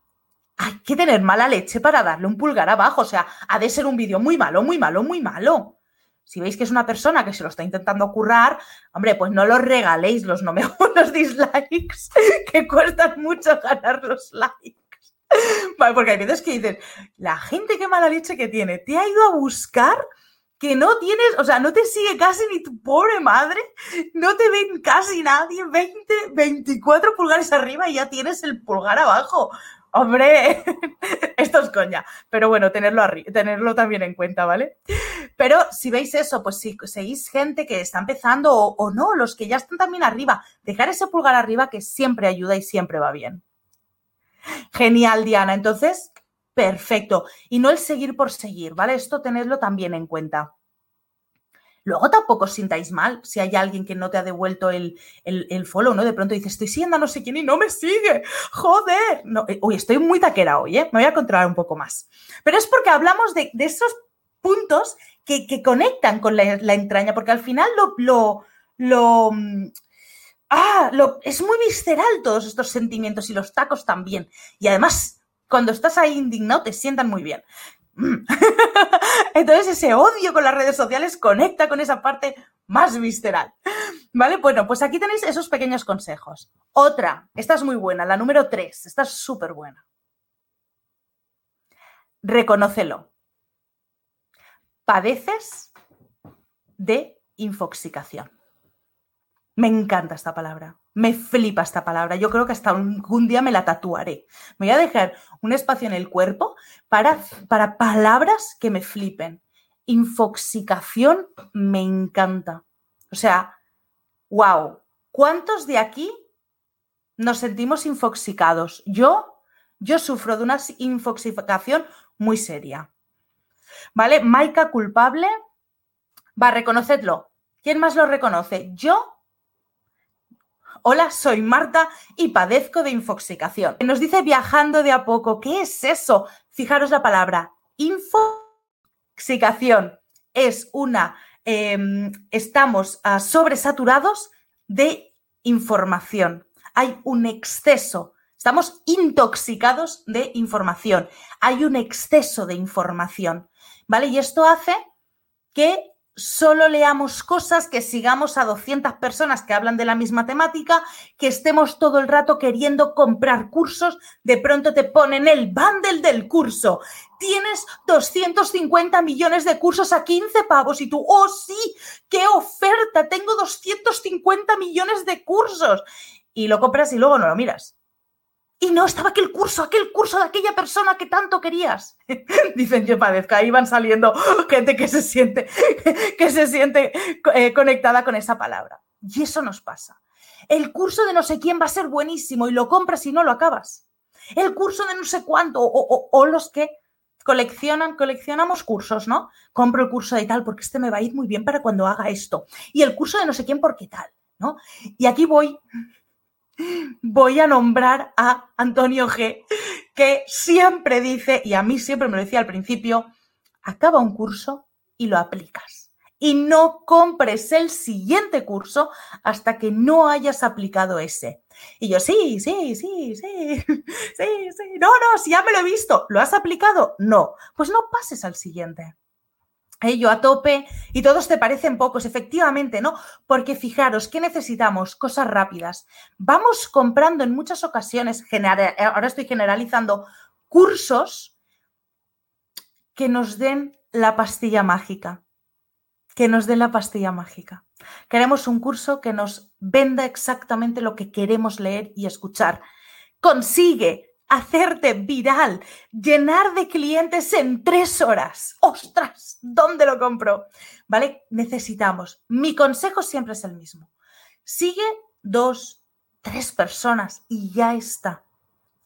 hay que tener mala leche para darle un pulgar abajo. O sea, ha de ser un vídeo muy malo, muy malo, muy malo. Si veis que es una persona que se lo está intentando currar, hombre, pues no los regaléis los no me los dislikes, que cuestan mucho ganar los likes. Vale, porque hay veces que dices, la gente qué mala leche que tiene, te ha ido a buscar que no tienes, o sea, no te sigue casi ni tu pobre madre, no te ven casi nadie, 20, 24 pulgares arriba y ya tienes el pulgar abajo. Hombre, esto es coña. Pero bueno, tenerlo, tenerlo también en cuenta, ¿vale? Pero si veis eso, pues si seguís gente que está empezando o, o no, los que ya están también arriba, dejar ese pulgar arriba que siempre ayuda y siempre va bien. Genial, Diana. Entonces, perfecto. Y no el seguir por seguir, ¿vale? Esto tenedlo también en cuenta. Luego tampoco os sintáis mal si hay alguien que no te ha devuelto el, el, follow, ¿no? De pronto dices, estoy siguiendo a no sé quién y no me sigue. Joder. No, eh, uy, estoy muy taquera hoy, ¿eh? Me voy a controlar un poco más. Pero es porque hablamos de, esos puntos que, conectan con la, entraña, porque al final lo, lo, lo mm, ah, lo, es muy visceral todos estos sentimientos y los tacos también. Y además, cuando estás ahí indignado, te sientan muy bien. Entonces ese odio con las redes sociales conecta con esa parte más visceral. ¿Vale? Bueno, pues aquí tenéis esos pequeños consejos. Otra, esta es muy buena, la número tres, esta es súper buena. Reconócelo. Padeces de infoxicación. Me encanta esta palabra. Me flipa esta palabra. Yo creo que hasta un, día me la tatuaré. Me voy a dejar un espacio en el cuerpo para, para palabras que me flipen. Infoxicación me encanta. O sea, wow. ¿Cuántos de aquí nos sentimos infoxicados? Yo, yo sufro de una infoxicación muy seria. ¿Vale? Maika culpable. Va, reconocedlo. ¿Quién más lo reconoce? Yo Hola, soy Marta y padezco de infoxicación. Nos dice viajando de a poco, ¿qué es eso? Fijaros la palabra, infoxicación. Es una, em, estamos ah, sobresaturados de información. Hay un exceso, estamos intoxicados de información. Hay un exceso de información, ¿vale? Y esto hace que solo leamos cosas, que sigamos a 200 personas que hablan de la misma temática, que estemos todo el rato queriendo comprar cursos, de pronto te ponen el bundle del curso. Tienes 250 millones de cursos a 15 pavos y tú, oh sí, qué oferta, tengo 250 millones de cursos. Y lo compras y luego no lo miras. Y no estaba aquel curso, aquel curso de aquella persona que tanto querías. Dicen que padezca, ahí van saliendo gente que se siente, que se siente eh, conectada con esa palabra. Y eso nos pasa. El curso de no sé quién va a ser buenísimo y lo compras y no lo acabas. El curso de no sé cuánto, o, los que coleccionan, coleccionamos cursos, ¿no? Compro el curso de tal porque este me va a ir muy bien para cuando haga esto. Y el curso de no sé quién porque tal, ¿no? Y aquí voy voy a nombrar a Antonio G, que siempre dice, y a mí siempre me lo decía al principio, acaba un curso y lo aplicas. Y no compres el siguiente curso hasta que no hayas aplicado ese. Y yo, sí, sí, sí, sí, sí, sí. No, no, si ya me lo he visto. ¿Lo has aplicado? No. Pues no pases al siguiente ello a tope y todos te parecen pocos, efectivamente, ¿no? Porque fijaros, ¿qué necesitamos? Cosas rápidas. Vamos comprando en muchas ocasiones, ahora estoy generalizando, cursos que nos den la pastilla mágica, que nos den la pastilla mágica. Queremos un curso que nos venda exactamente lo que queremos leer y escuchar. Consigue hacerte viral, llenar de clientes en tres horas. ¡Ostras! ¿Dónde lo compro? ¿Vale? Necesitamos. Mi consejo siempre es el mismo. Sigue dos, tres personas y ya está.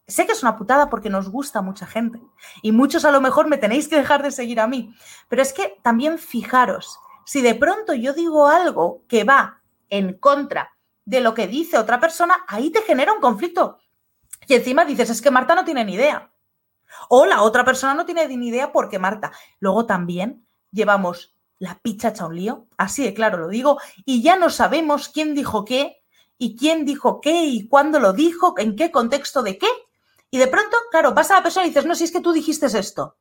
Sé que es una putada porque nos gusta mucha gente y muchos a lo mejor me tenéis que dejar de seguir a mí, pero es que también fijaros, si de pronto yo digo algo que va en contra de lo que dice otra persona, ahí te genera un conflicto y encima dices, es que Marta no tiene ni idea. O la otra persona no tiene ni idea porque Marta. Luego también llevamos la pizza hecha un lío, así de claro lo digo, y ya no sabemos quién dijo qué, y quién dijo qué, y cuándo lo dijo, en qué contexto de qué. Y de pronto, claro, vas a la persona y dices, no, si es que tú dijiste esto.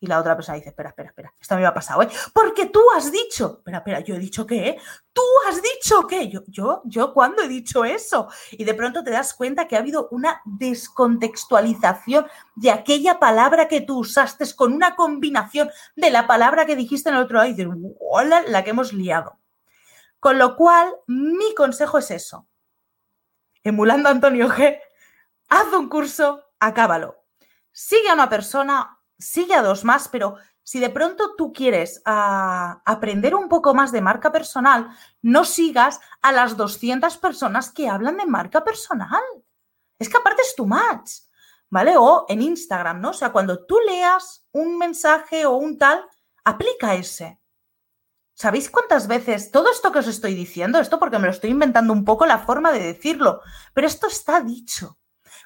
Y la otra persona dice, espera, espera, espera, esto me ha pasado, ¿eh? Porque tú has dicho, espera, espera, yo he dicho qué, Tú has dicho qué, yo, yo, yo, ¿cuándo he dicho eso? Y de pronto te das cuenta que ha habido una descontextualización de aquella palabra que tú usaste con una combinación de la palabra que dijiste en el otro lado y dices, hola, la que hemos liado. Con lo cual, mi consejo es eso. Emulando a Antonio G, haz un curso, acábalo. Sigue a una persona sigue a dos más, pero si de pronto tú quieres ah, aprender un poco más de marca personal, no sigas a las 200 personas que hablan de marca personal. Es que aparte es tu match, ¿vale? O en Instagram, ¿no? O sea, cuando tú leas un mensaje o un tal, aplica ese. ¿Sabéis cuántas veces todo esto que os estoy diciendo, esto porque me lo estoy inventando un poco la forma de decirlo, pero esto está dicho.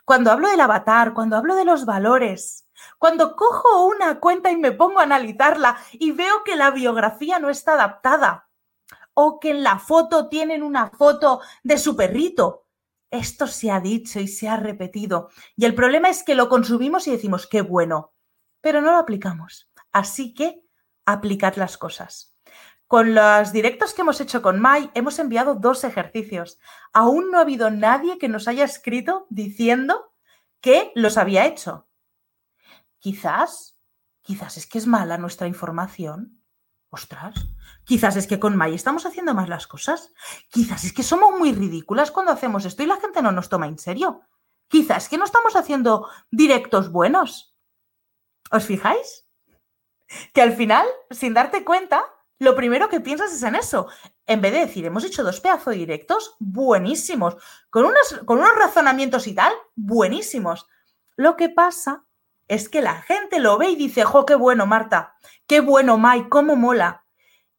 Cuando hablo del avatar, cuando hablo de los valores, cuando cojo una cuenta y me pongo a analizarla y veo que la biografía no está adaptada o que en la foto tienen una foto de su perrito, esto se ha dicho y se ha repetido. Y el problema es que lo consumimos y decimos, qué bueno, pero no lo aplicamos. Así que aplicad las cosas. Con los directos que hemos hecho con Mai, hemos enviado dos ejercicios. Aún no ha habido nadie que nos haya escrito diciendo que los había hecho. Quizás, quizás es que es mala nuestra información. Ostras, quizás es que con May estamos haciendo más las cosas. Quizás es que somos muy ridículas cuando hacemos esto y la gente no nos toma en serio. Quizás es que no estamos haciendo directos buenos. ¿Os fijáis? Que al final, sin darte cuenta, lo primero que piensas es en eso. En vez de decir, hemos hecho dos pedazos directos buenísimos, con, con unos razonamientos y tal, buenísimos. Lo que pasa es que la gente lo ve y dice, jo, qué bueno, Marta, qué bueno, Mai, cómo mola.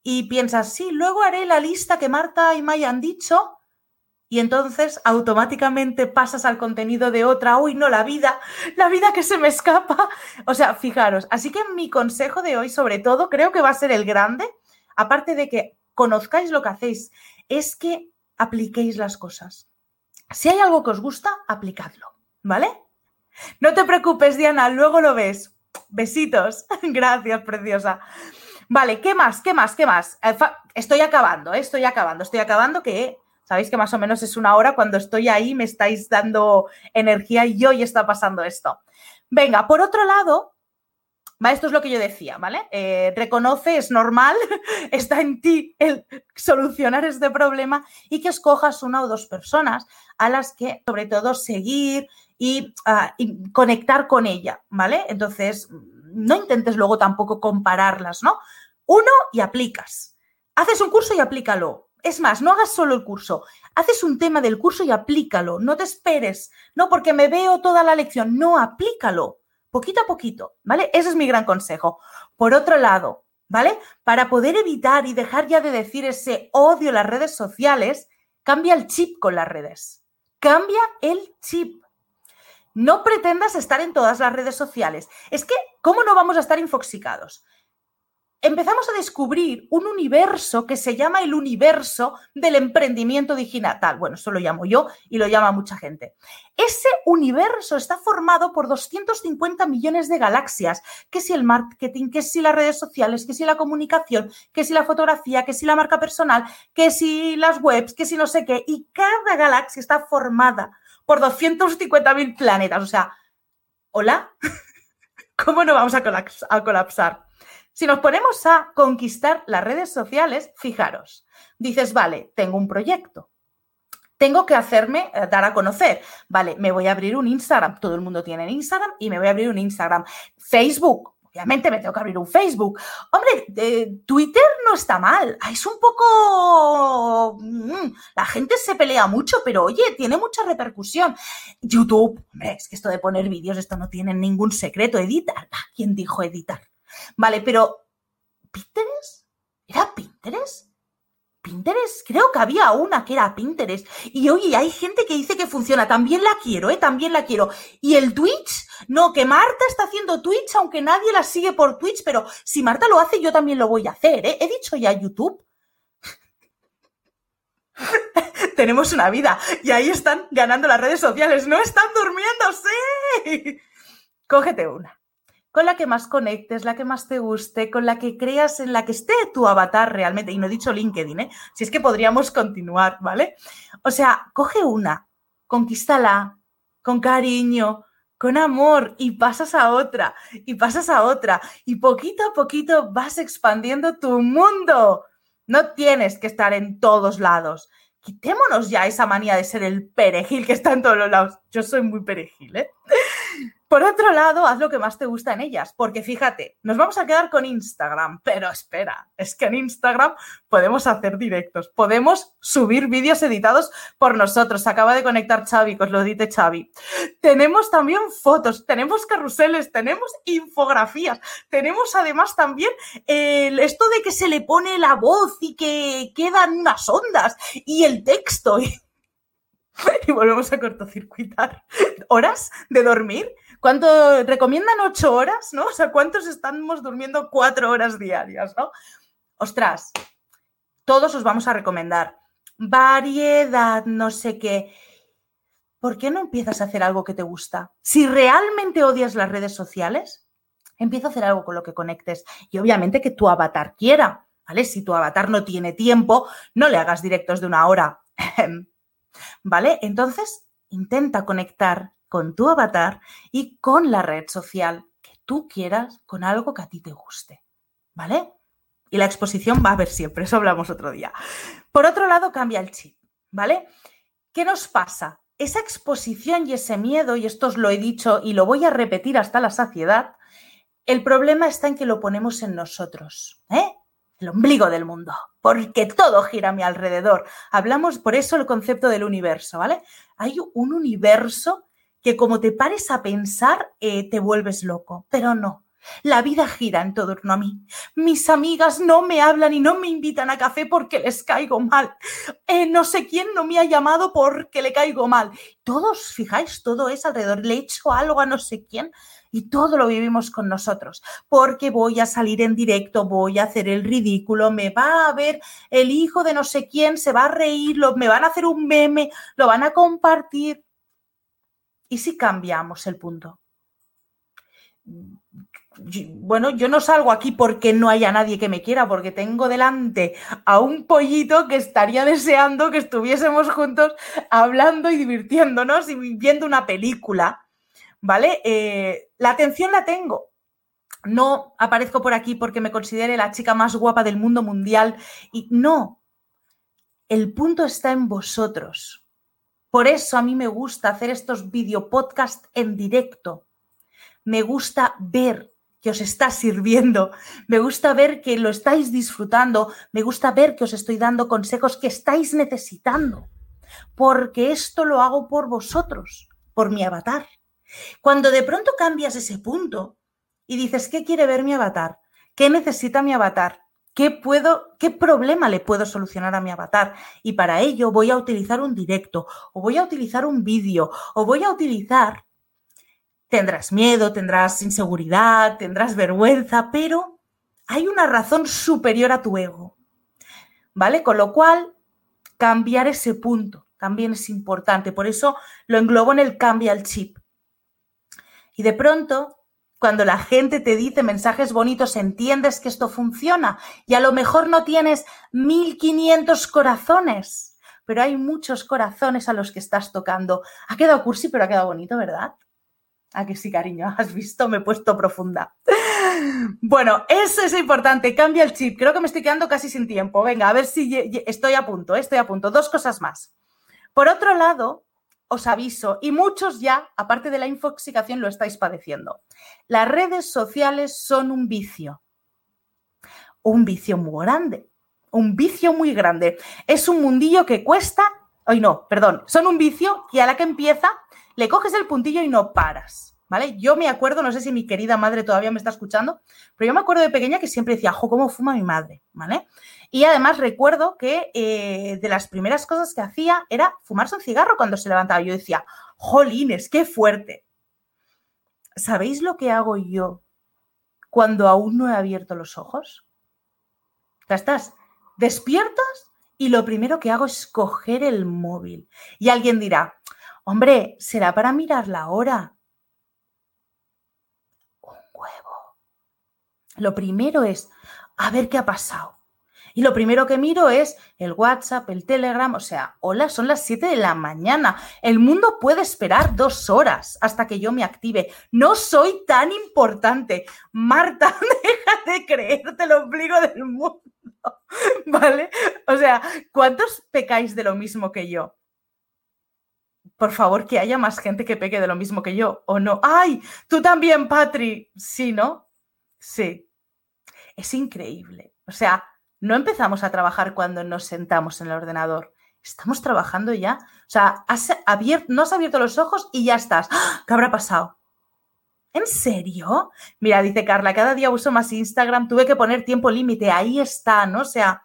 Y piensas, sí, luego haré la lista que Marta y Mai han dicho y entonces automáticamente pasas al contenido de otra, uy, no, la vida, la vida que se me escapa. O sea, fijaros, así que mi consejo de hoy, sobre todo, creo que va a ser el grande, aparte de que conozcáis lo que hacéis, es que apliquéis las cosas. Si hay algo que os gusta, aplicadlo, ¿vale? No te preocupes, Diana, luego lo ves. Besitos. Gracias, preciosa. Vale, ¿qué más? ¿Qué más? ¿Qué más? Eh, estoy acabando, ¿eh? estoy acabando, estoy acabando que sabéis que más o menos es una hora cuando estoy ahí, me estáis dando energía y hoy está pasando esto. Venga, por otro lado, esto es lo que yo decía, ¿vale? Eh, reconoce, es normal, está en ti el solucionar este problema y que escojas una o dos personas a las que, sobre todo, seguir, Ah, y, conectar con ella, ¿vale? Entonces, no intentes luego tampoco compararlas, ¿no? Uno y aplicas. Haces un curso y aplícalo. Es más, no hagas solo el curso, haces un tema del curso y aplícalo. No te esperes, no porque me veo toda la lección, no, aplícalo, poquito a poquito, ¿vale? Ese es mi gran consejo. Por otro lado, ¿vale? Para poder evitar y dejar ya de decir ese odio a las redes sociales, cambia el chip con las redes. Cambia el chip. No pretendas estar en todas las redes sociales. Es que, ¿cómo no vamos a estar infoxicados? Empezamos a descubrir un universo que se llama el universo del emprendimiento digital. Bueno, eso lo llamo yo y lo llama mucha gente. Ese universo está formado por 250 millones de galaxias. Que si el marketing, que si las redes sociales, que si la comunicación, que si la fotografía, que si la marca personal, que si las webs, que si no sé qué. Y cada galaxia está formada por 250.000 planetas. O sea, ¿hola? ¿Cómo no vamos a, colapsar? Si nos ponemos a conquistar las redes sociales, fijaros, dices, vale, tengo un proyecto, tengo que hacerme eh, dar a conocer. Vale, me voy a abrir un Instagram. Todo el mundo tiene Instagram y me voy a abrir un Instagram. Facebook. Obviamente me tengo que abrir un Facebook. Hombre, eh, Twitter no está mal. Ah, es un poco... Mm, la gente se pelea mucho, pero oye, tiene mucha repercusión. YouTube, hombre, es que esto de poner vídeos, esto no tiene ningún secreto. Editar. ¿Quién dijo editar? Vale, pero... ¿Pinterest? ¿Era Pinterest? Pinterest, creo que había una que era Pinterest. Y oye, hay gente que dice que funciona. También la quiero, ¿eh? También la quiero. Y el Twitch, no, que Marta está haciendo Twitch, aunque nadie la sigue por Twitch, pero si Marta lo hace, yo también lo voy a hacer, ¿eh? He dicho ya YouTube. Tenemos una vida y ahí están ganando las redes sociales. No están durmiendo, sí. Cógete una con la que más conectes, la que más te guste, con la que creas en la que esté tu avatar realmente. Y no he dicho LinkedIn, ¿eh? Si es que podríamos continuar, ¿vale? O sea, coge una, conquístala con cariño, con amor y pasas a otra y pasas a otra y poquito a poquito vas expandiendo tu mundo. No tienes que estar en todos lados. Quitémonos ya esa manía de ser el perejil que está en todos los lados. Yo soy muy perejil, ¿eh? Por otro lado, haz lo que más te gusta en ellas, porque fíjate, nos vamos a quedar con Instagram, pero espera, es que en Instagram podemos hacer directos, podemos subir vídeos editados por nosotros. acaba de conectar Xavi, que os lo dice Xavi. Tenemos también fotos, tenemos carruseles, tenemos infografías, tenemos además también esto de que se le pone la voz y que quedan unas ondas y el texto. y volvemos a cortocircuitar. ¿Horas de dormir? ¿Cuánto recomiendan ocho horas, no? O sea, ¿cuántos estamos durmiendo cuatro horas diarias, no? Ostras, todos os vamos a recomendar. Variedad, no sé qué. ¿Por qué no empiezas a hacer algo que te gusta? Si realmente odias las redes sociales, empieza a hacer algo con lo que conectes. Y obviamente que tu avatar quiera, ¿vale? Si tu avatar no tiene tiempo, no le hagas directos de una hora. ¿Vale? Entonces, intenta conectar con tu avatar y con la red social que tú quieras con algo que a ti te guste. ¿Vale? Y la exposición va a haber siempre, eso hablamos otro día. Por otro lado, cambia el chip, ¿vale? ¿Qué nos pasa? Esa exposición y ese miedo, y esto os lo he dicho y lo voy a repetir hasta la saciedad, el problema está en que lo ponemos en nosotros, ¿eh? El ombligo del mundo, porque todo gira a mi alrededor. Hablamos por eso el concepto del universo, ¿vale? Hay un universo que como te pares a pensar, eh, te vuelves loco, pero no. La vida gira en torno a mí. Mis amigas no me hablan y no me invitan a café porque les caigo mal. Eh, no sé quién no me ha llamado porque le caigo mal. Todos, fijáis, todo es alrededor. Le he hecho algo a no sé quién y todo lo vivimos con nosotros. Porque voy a salir en directo, voy a hacer el ridículo, me va a ver el hijo de no sé quién, se va a reír, me van a hacer un meme, lo van a compartir. ¿Y si cambiamos el punto? bueno, yo no salgo aquí porque no haya nadie que me quiera, porque tengo delante a un pollito que estaría deseando que estuviésemos juntos hablando y divirtiéndonos y viendo una película, ¿vale? Eh, la atención la tengo. No aparezco por aquí porque me considere la chica más guapa del mundo mundial y no. El punto está en vosotros. Por eso a mí me gusta hacer estos videopodcasts en directo. Me gusta ver que os está sirviendo, me gusta ver que lo estáis disfrutando, me gusta ver que os estoy dando consejos que estáis necesitando, porque esto lo hago por vosotros, por mi avatar. Cuando de pronto cambias ese punto y dices, ¿qué quiere ver mi avatar? ¿Qué necesita mi avatar? ¿Qué, puedo, ¿Qué problema le puedo solucionar a mi avatar? Y para ello voy a utilizar un directo, o voy a utilizar un vídeo, o voy a utilizar... Tendrás miedo, tendrás inseguridad, tendrás vergüenza, pero hay una razón superior a tu ego. ¿Vale? Con lo cual, cambiar ese punto también es importante. Por eso lo englobo en el cambia el chip. Y de pronto cuando la gente te dice mensajes bonitos, entiendes que esto funciona y a lo mejor no tienes 1500 corazones, pero hay muchos corazones a los que estás tocando. Ha quedado cursi, pero ha quedado bonito, ¿verdad? Ah, que sí, cariño, has visto, me he puesto profunda. Bueno, eso es importante, cambia el chip. Creo que me estoy quedando casi sin tiempo. Venga, a ver si estoy a punto, ¿eh? estoy a punto. Dos cosas más. Por otro lado, os aviso, y muchos ya, aparte de la infoxicación, lo estáis padeciendo. Las redes sociales son un vicio, un vicio muy grande, un vicio muy grande. Es un mundillo que cuesta, hoy no, perdón, son un vicio que a la que empieza le coges el puntillo y no paras. Yo me acuerdo, no sé si mi querida madre todavía me está escuchando, pero yo me acuerdo de pequeña que siempre decía, jo, ¿cómo fuma mi madre? ¿Vale? Y además recuerdo que eh, de las primeras cosas que hacía era fumarse un cigarro cuando se levantaba. Yo decía, jolines, qué fuerte. ¿Sabéis lo que hago yo cuando aún no he abierto los ojos? Estás, despiertas y lo primero que hago es coger el móvil. Y alguien dirá, hombre, será para mirar la hora. Lo primero es a ver qué ha pasado. Y lo primero que miro es el WhatsApp, el Telegram, o sea, hola, son las 7 de la mañana. El mundo puede esperar dos horas hasta que yo me active. No soy tan importante. Marta, deja de creerte lo ombligo del mundo. ¿Vale? O sea, ¿cuántos pecáis de lo mismo que yo? Por favor, que haya más gente que peque de lo mismo que yo, ¿o no? ¡Ay! Tú también, Patri. Sí, ¿no? Sí. Es increíble. O sea, no empezamos a trabajar cuando nos sentamos en el ordenador. Estamos trabajando ya. O sea, has abierto, no has abierto los ojos y ya estás. ¡Ah! ¿Qué habrá pasado? ¿En serio? Mira, dice Carla, cada día uso más Instagram, tuve que poner tiempo límite, ahí está, ¿no? O sea,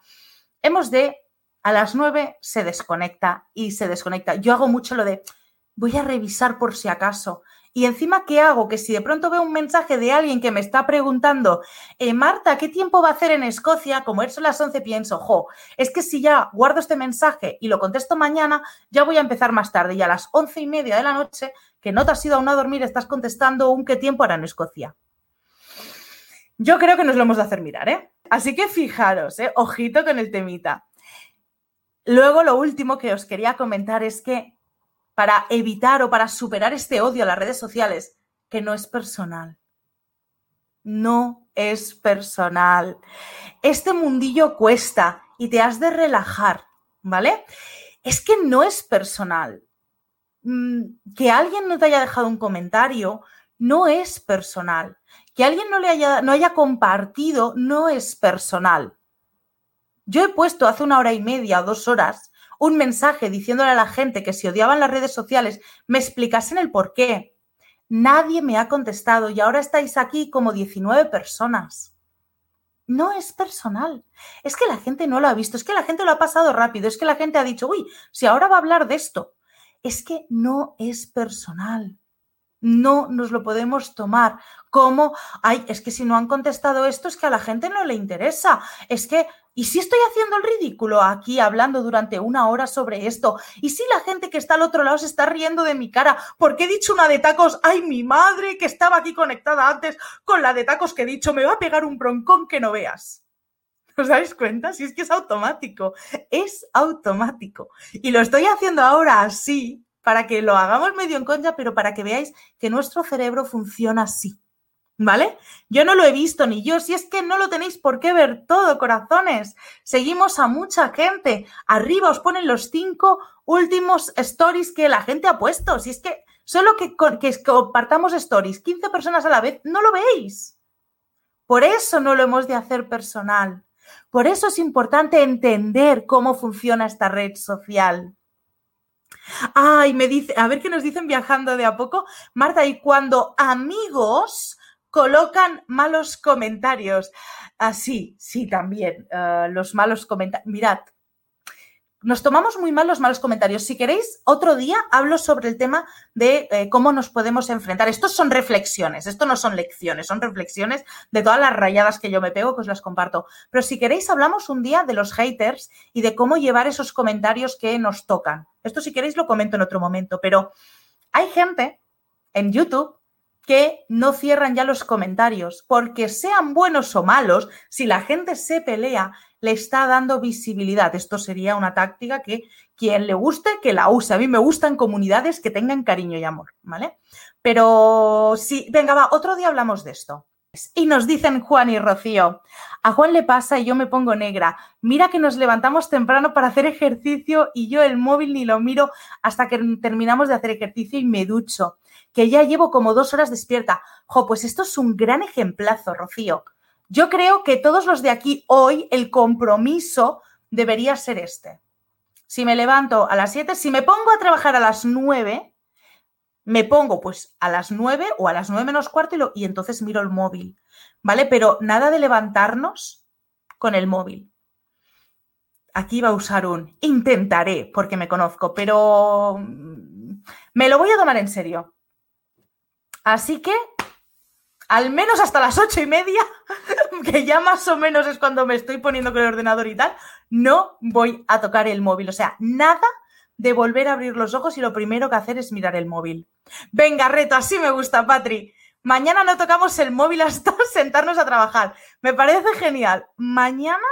hemos de, a las nueve se desconecta y se desconecta. Yo hago mucho lo de, voy a revisar por si acaso. Y encima, ¿qué hago? Que si de pronto veo un mensaje de alguien que me está preguntando, eh, Marta, ¿qué tiempo va a hacer en Escocia? Como son las 11, pienso, jo, es que si ya guardo este mensaje y lo contesto mañana, ya voy a empezar más tarde. Y a las once y media de la noche, que no te has ido aún a dormir, estás contestando un qué tiempo hará en Escocia. Yo creo que nos lo hemos de hacer mirar, ¿eh? Así que fijaros, ¿eh? Ojito con el temita. Luego, lo último que os quería comentar es que para evitar o para superar este odio a las redes sociales, que no es personal. No es personal. Este mundillo cuesta y te has de relajar, ¿vale? Es que no es personal. Mm, que alguien no te haya dejado un comentario no es personal. Que alguien no, le haya, no haya compartido no es personal. Yo he puesto hace una hora y media dos horas un mensaje diciéndole a la gente que si odiaban las redes sociales me explicasen el por qué. Nadie me ha contestado y ahora estáis aquí como 19 personas. No es personal. Es que la gente no lo ha visto, es que la gente lo ha pasado rápido, es que la gente ha dicho, uy, si ahora va a hablar de esto. Es que no es personal. No nos lo podemos tomar como, ay, es que si no han contestado esto es que a la gente no le interesa. Es que ¿Y si estoy haciendo el ridículo aquí hablando durante una hora sobre esto? ¿Y si la gente que está al otro lado se está riendo de mi cara porque he dicho una de tacos? ¡Ay, mi madre que estaba aquí conectada antes con la de tacos que he dicho! Me va a pegar un broncón que no veas. ¿Os dais cuenta? Si es que es automático. Es automático. Y lo estoy haciendo ahora así para que lo hagamos medio en contra, pero para que veáis que nuestro cerebro funciona así. ¿Vale? Yo no lo he visto ni yo, si es que no lo tenéis por qué ver todo, corazones. Seguimos a mucha gente. Arriba os ponen los cinco últimos stories que la gente ha puesto. Si es que solo que, que compartamos stories, 15 personas a la vez, no lo veis. Por eso no lo hemos de hacer personal. Por eso es importante entender cómo funciona esta red social. Ay, me dice, a ver qué nos dicen viajando de a poco. Marta, y cuando amigos colocan malos comentarios. Así, ah, sí, también. Ah, los malos comentarios. Mirad, nos tomamos muy mal los malos comentarios. Si queréis, otro día hablo sobre el tema de eh, cómo nos podemos enfrentar. Estos son reflexiones, esto no son lecciones, son reflexiones de todas las rayadas que yo me pego, que os las comparto. Pero si queréis, hablamos un día de los haters y de cómo llevar esos comentarios que nos tocan. Esto si queréis lo comento en otro momento, pero hay gente en YouTube que no cierran ya los comentarios, porque sean buenos o malos, si la gente se pelea, le está dando visibilidad. Esto sería una táctica que quien le guste, que la use. A mí me gustan comunidades que tengan cariño y amor, ¿vale? Pero sí, venga, va, otro día hablamos de esto. Y nos dicen Juan y Rocío, a Juan le pasa y yo me pongo negra. Mira que nos levantamos temprano para hacer ejercicio y yo el móvil ni lo miro hasta que terminamos de hacer ejercicio y me ducho que ya llevo como dos horas despierta. Jo, pues esto es un gran ejemplazo, Rocío. Yo creo que todos los de aquí hoy el compromiso debería ser este. Si me levanto a las 7, si me pongo a trabajar a las 9, me pongo pues a las 9 o a las 9 menos cuarto y, lo, y entonces miro el móvil, ¿vale? Pero nada de levantarnos con el móvil. Aquí va a usar un intentaré porque me conozco, pero mm, me lo voy a tomar en serio. Así que al menos hasta las ocho y media, que ya más o menos es cuando me estoy poniendo con el ordenador y tal, no voy a tocar el móvil. O sea, nada de volver a abrir los ojos y lo primero que hacer es mirar el móvil. Venga, reto, así me gusta, Patri. Mañana no tocamos el móvil hasta sentarnos a trabajar. Me parece genial. Mañana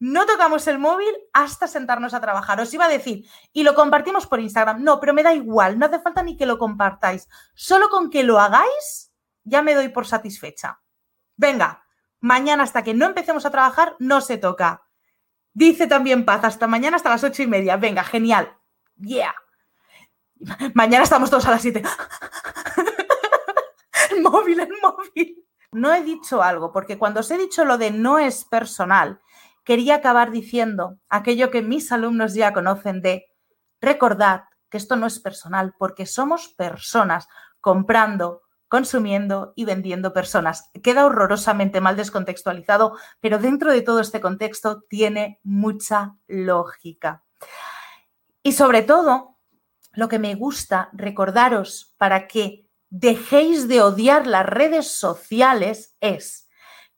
no tocamos el móvil hasta sentarnos a trabajar. Os iba a decir, y lo compartimos por Instagram. No, pero me da igual, no hace falta ni que lo compartáis. Solo con que lo hagáis, ya me doy por satisfecha. Venga, mañana hasta que no empecemos a trabajar, no se toca. Dice también Paz, hasta mañana hasta las ocho y media. Venga, genial. Yeah. Mañana estamos todos a las 7. el móvil, el móvil. No he dicho algo, porque cuando os he dicho lo de no es personal, quería acabar diciendo aquello que mis alumnos ya conocen de recordad que esto no es personal, porque somos personas comprando, consumiendo y vendiendo personas. Queda horrorosamente mal descontextualizado, pero dentro de todo este contexto tiene mucha lógica. Y sobre todo, lo que me gusta recordaros para que dejéis de odiar las redes sociales es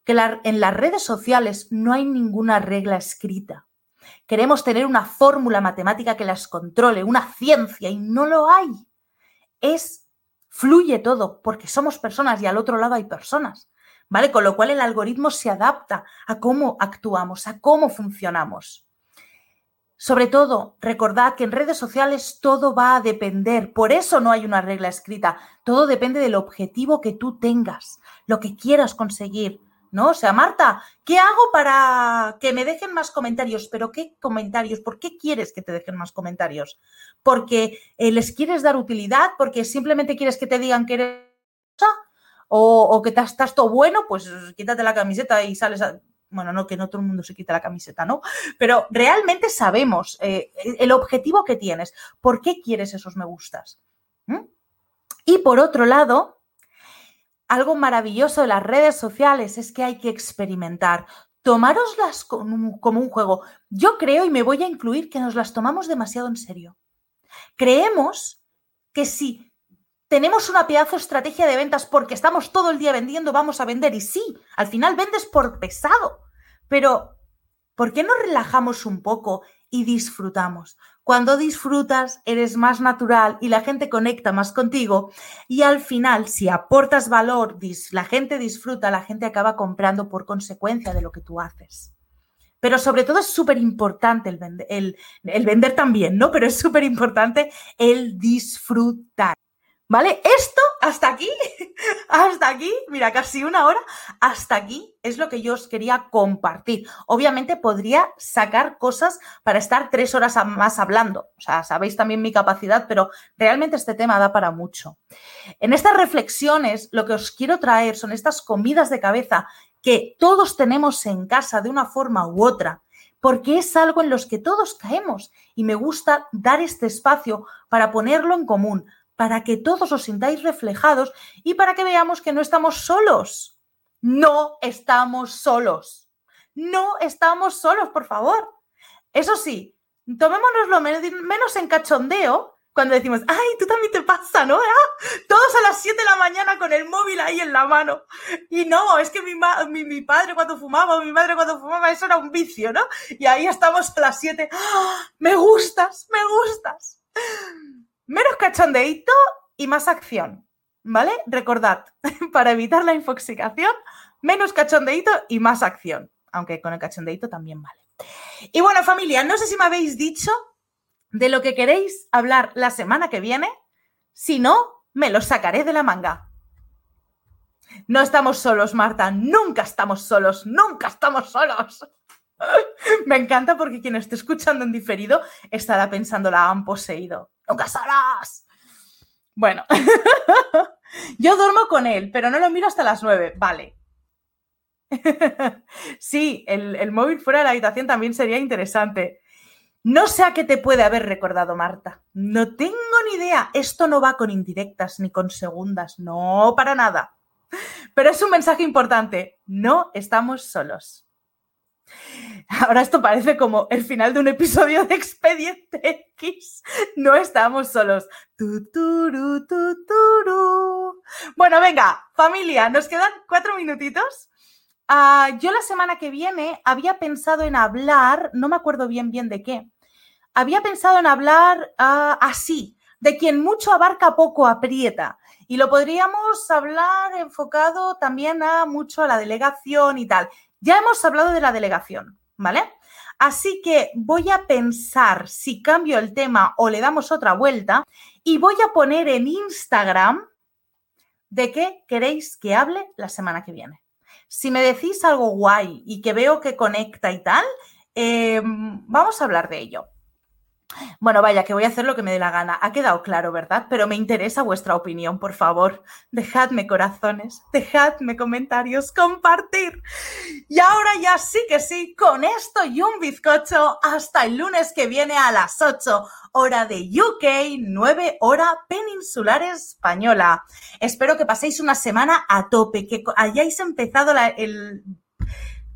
que en las redes sociales no hay ninguna regla escrita. Queremos tener una fórmula matemática que las controle, una ciencia, y no lo hay. Es, fluye todo, porque somos personas y al otro lado hay personas, ¿vale? Con lo cual el algoritmo se adapta a cómo actuamos, a cómo funcionamos. Sobre todo, recordad que en redes sociales todo va a depender, por eso no hay una regla escrita, todo depende del objetivo que tú tengas, lo que quieras conseguir, ¿no? O sea, Marta, ¿qué hago para que me dejen más comentarios? ¿Pero qué comentarios? ¿Por qué quieres que te dejen más comentarios? ¿Porque eh, les quieres dar utilidad? ¿Porque simplemente quieres que te digan que eres... O, o que estás todo bueno, pues quítate la camiseta y sales a bueno, no que no todo el mundo se quita la camiseta, ¿no? Pero realmente sabemos eh, el objetivo que tienes, por qué quieres esos me gustas. Y por otro lado, algo maravilloso de las redes sociales es que hay que experimentar. Tomároslas como, como un juego. Yo creo, y me voy a incluir, que nos las tomamos demasiado en serio. Creemos que si tenemos una pedazo estrategia de ventas porque estamos todo el día vendiendo, vamos a vender. Y sí, al final vendes por pesado. Pero, ¿por qué no relajamos un poco y disfrutamos? Cuando disfrutas, eres más natural y la gente conecta más contigo. Y al final, si aportas valor, la gente disfruta, la gente acaba comprando por consecuencia de lo que tú haces. Pero sobre todo es súper importante el, el, el, vender también, ¿no? Pero es súper importante el disfrutar. ¿Vale? Esto hasta aquí, hasta aquí, mira, casi una hora, hasta aquí es lo que yo os quería compartir. Obviamente podría sacar cosas para estar tres horas más hablando. O sea, sabéis también mi capacidad, pero realmente este tema da para mucho. En estas reflexiones, lo que os quiero traer son estas comidas de cabeza que todos tenemos en casa de una forma u otra porque es algo en los que todos caemos y me gusta dar este espacio para ponerlo en común, para que todos os sintáis reflejados y para que veamos que no estamos solos. No estamos solos. No estamos solos, por favor. Eso sí, tomémonoslo menos en cachondeo cuando decimos, ay, tú también te pasa, ¿no? Ah, todos a las 7 de la mañana con el móvil ahí en la mano. Y no, es que mi, mi, padre cuando fumaba, mi madre cuando fumaba, eso era un vicio, ¿no? Y ahí estamos a las 7. ¡Ah! Me gustas, me gustas. Menos cachondeito y más acción, ¿vale? Recordad, para evitar la infoxicación, menos cachondeito y más acción, aunque con el cachondeito también vale. Y bueno, familia, no sé si me habéis dicho de lo que queréis hablar la semana que viene, si no, me lo sacaré de la manga. No estamos solos, Marta, nunca estamos solos, nunca estamos solos. Me encanta porque quien esté escuchando en diferido estará pensando la han poseído. ¡Nunca sabrás! Bueno, yo duermo con él, pero no lo miro hasta las nueve. Vale. sí, el, el móvil fuera de la habitación también sería interesante. No sé a qué te puede haber recordado Marta. No tengo ni idea. Esto no va con indirectas ni con segundas. No, para nada. Pero es un mensaje importante. No estamos solos. Ahora esto parece como el final de un episodio de Expediente X. No estamos solos. bueno, venga, familia, nos quedan cuatro minutitos. Ah, yo la semana que viene había pensado en hablar, no me acuerdo bien bien de qué, había pensado en hablar ah, así, de quien mucho abarca, poco aprieta. Y lo podríamos hablar enfocado también a mucho a la delegación y tal. Ya hemos hablado de la delegación, ¿vale? Así que voy a pensar si cambio el tema o le damos otra vuelta y voy a poner en Instagram de qué queréis que hable la semana que viene. Si me decís algo guay y que veo que conecta y tal, em, vamos a hablar de ello. Bueno, vaya, que voy a hacer lo que me dé la gana. Ha quedado claro, ¿verdad? Pero me interesa vuestra opinión, por favor. Dejadme corazones, dejadme comentarios, compartir. Y ahora ya sí que sí, con esto y un bizcocho, hasta el lunes que viene a las 8, hora de UK, 9 hora peninsular española. Espero que paséis una semana a tope, que hayáis empezado el...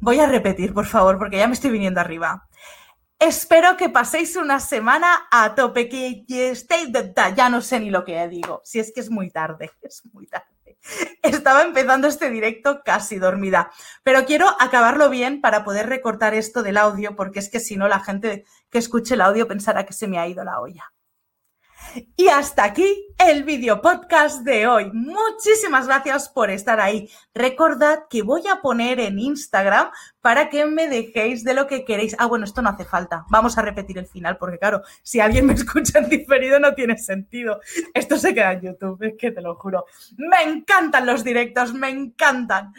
Voy a repetir, por favor, porque ya me estoy viniendo arriba Espero que paséis una semana a tope, que estéis, ya no sé ni lo que digo, si es que es muy tarde, es muy tarde. Estaba empezando este directo casi dormida, pero quiero acabarlo bien para poder recortar esto del audio, porque es que si no la gente que escuche el audio pensará que se me ha ido la olla. Y hasta aquí el video podcast de hoy. Muchísimas gracias por estar ahí. Recordad que voy a poner en Instagram para que me dejéis de lo que queréis. Ah, bueno, esto no hace falta. Vamos a repetir el final porque claro, si alguien me escucha en diferido no tiene sentido. Esto se queda en YouTube, es que te lo juro. Me encantan los directos, me encantan.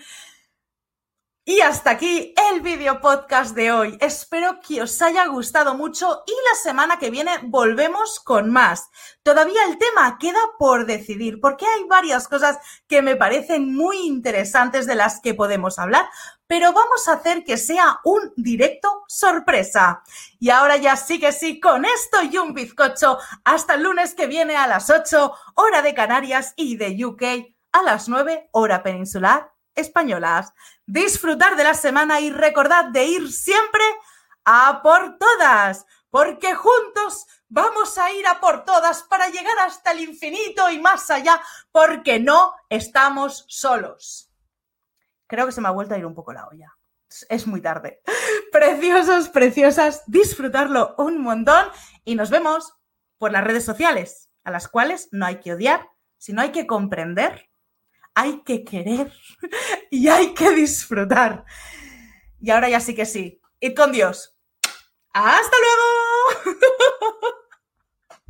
Y hasta aquí el video podcast de hoy. Espero que os haya gustado mucho y la semana que viene volvemos con más. Todavía el tema queda por decidir porque hay varias cosas que me parecen muy interesantes de las que podemos hablar, pero vamos a hacer que sea un directo sorpresa. Y ahora ya sí que sí, con esto y un bizcocho, hasta el lunes que viene a las 8, hora de Canarias y de UK, a las 9, hora peninsular españolas. Disfrutar de la semana y recordad de ir siempre a por todas, porque juntos vamos a ir a por todas para llegar hasta el infinito y más allá, porque no estamos solos. Creo que se me ha vuelto a ir un poco la olla. Es muy tarde. Preciosos, preciosas, disfrutarlo un montón y nos vemos por las redes sociales, a las cuales no hay que odiar, sino hay que comprender hay que querer y hay que disfrutar. Y ahora ya sí que sí. Id con Dios. ¡Hasta luego!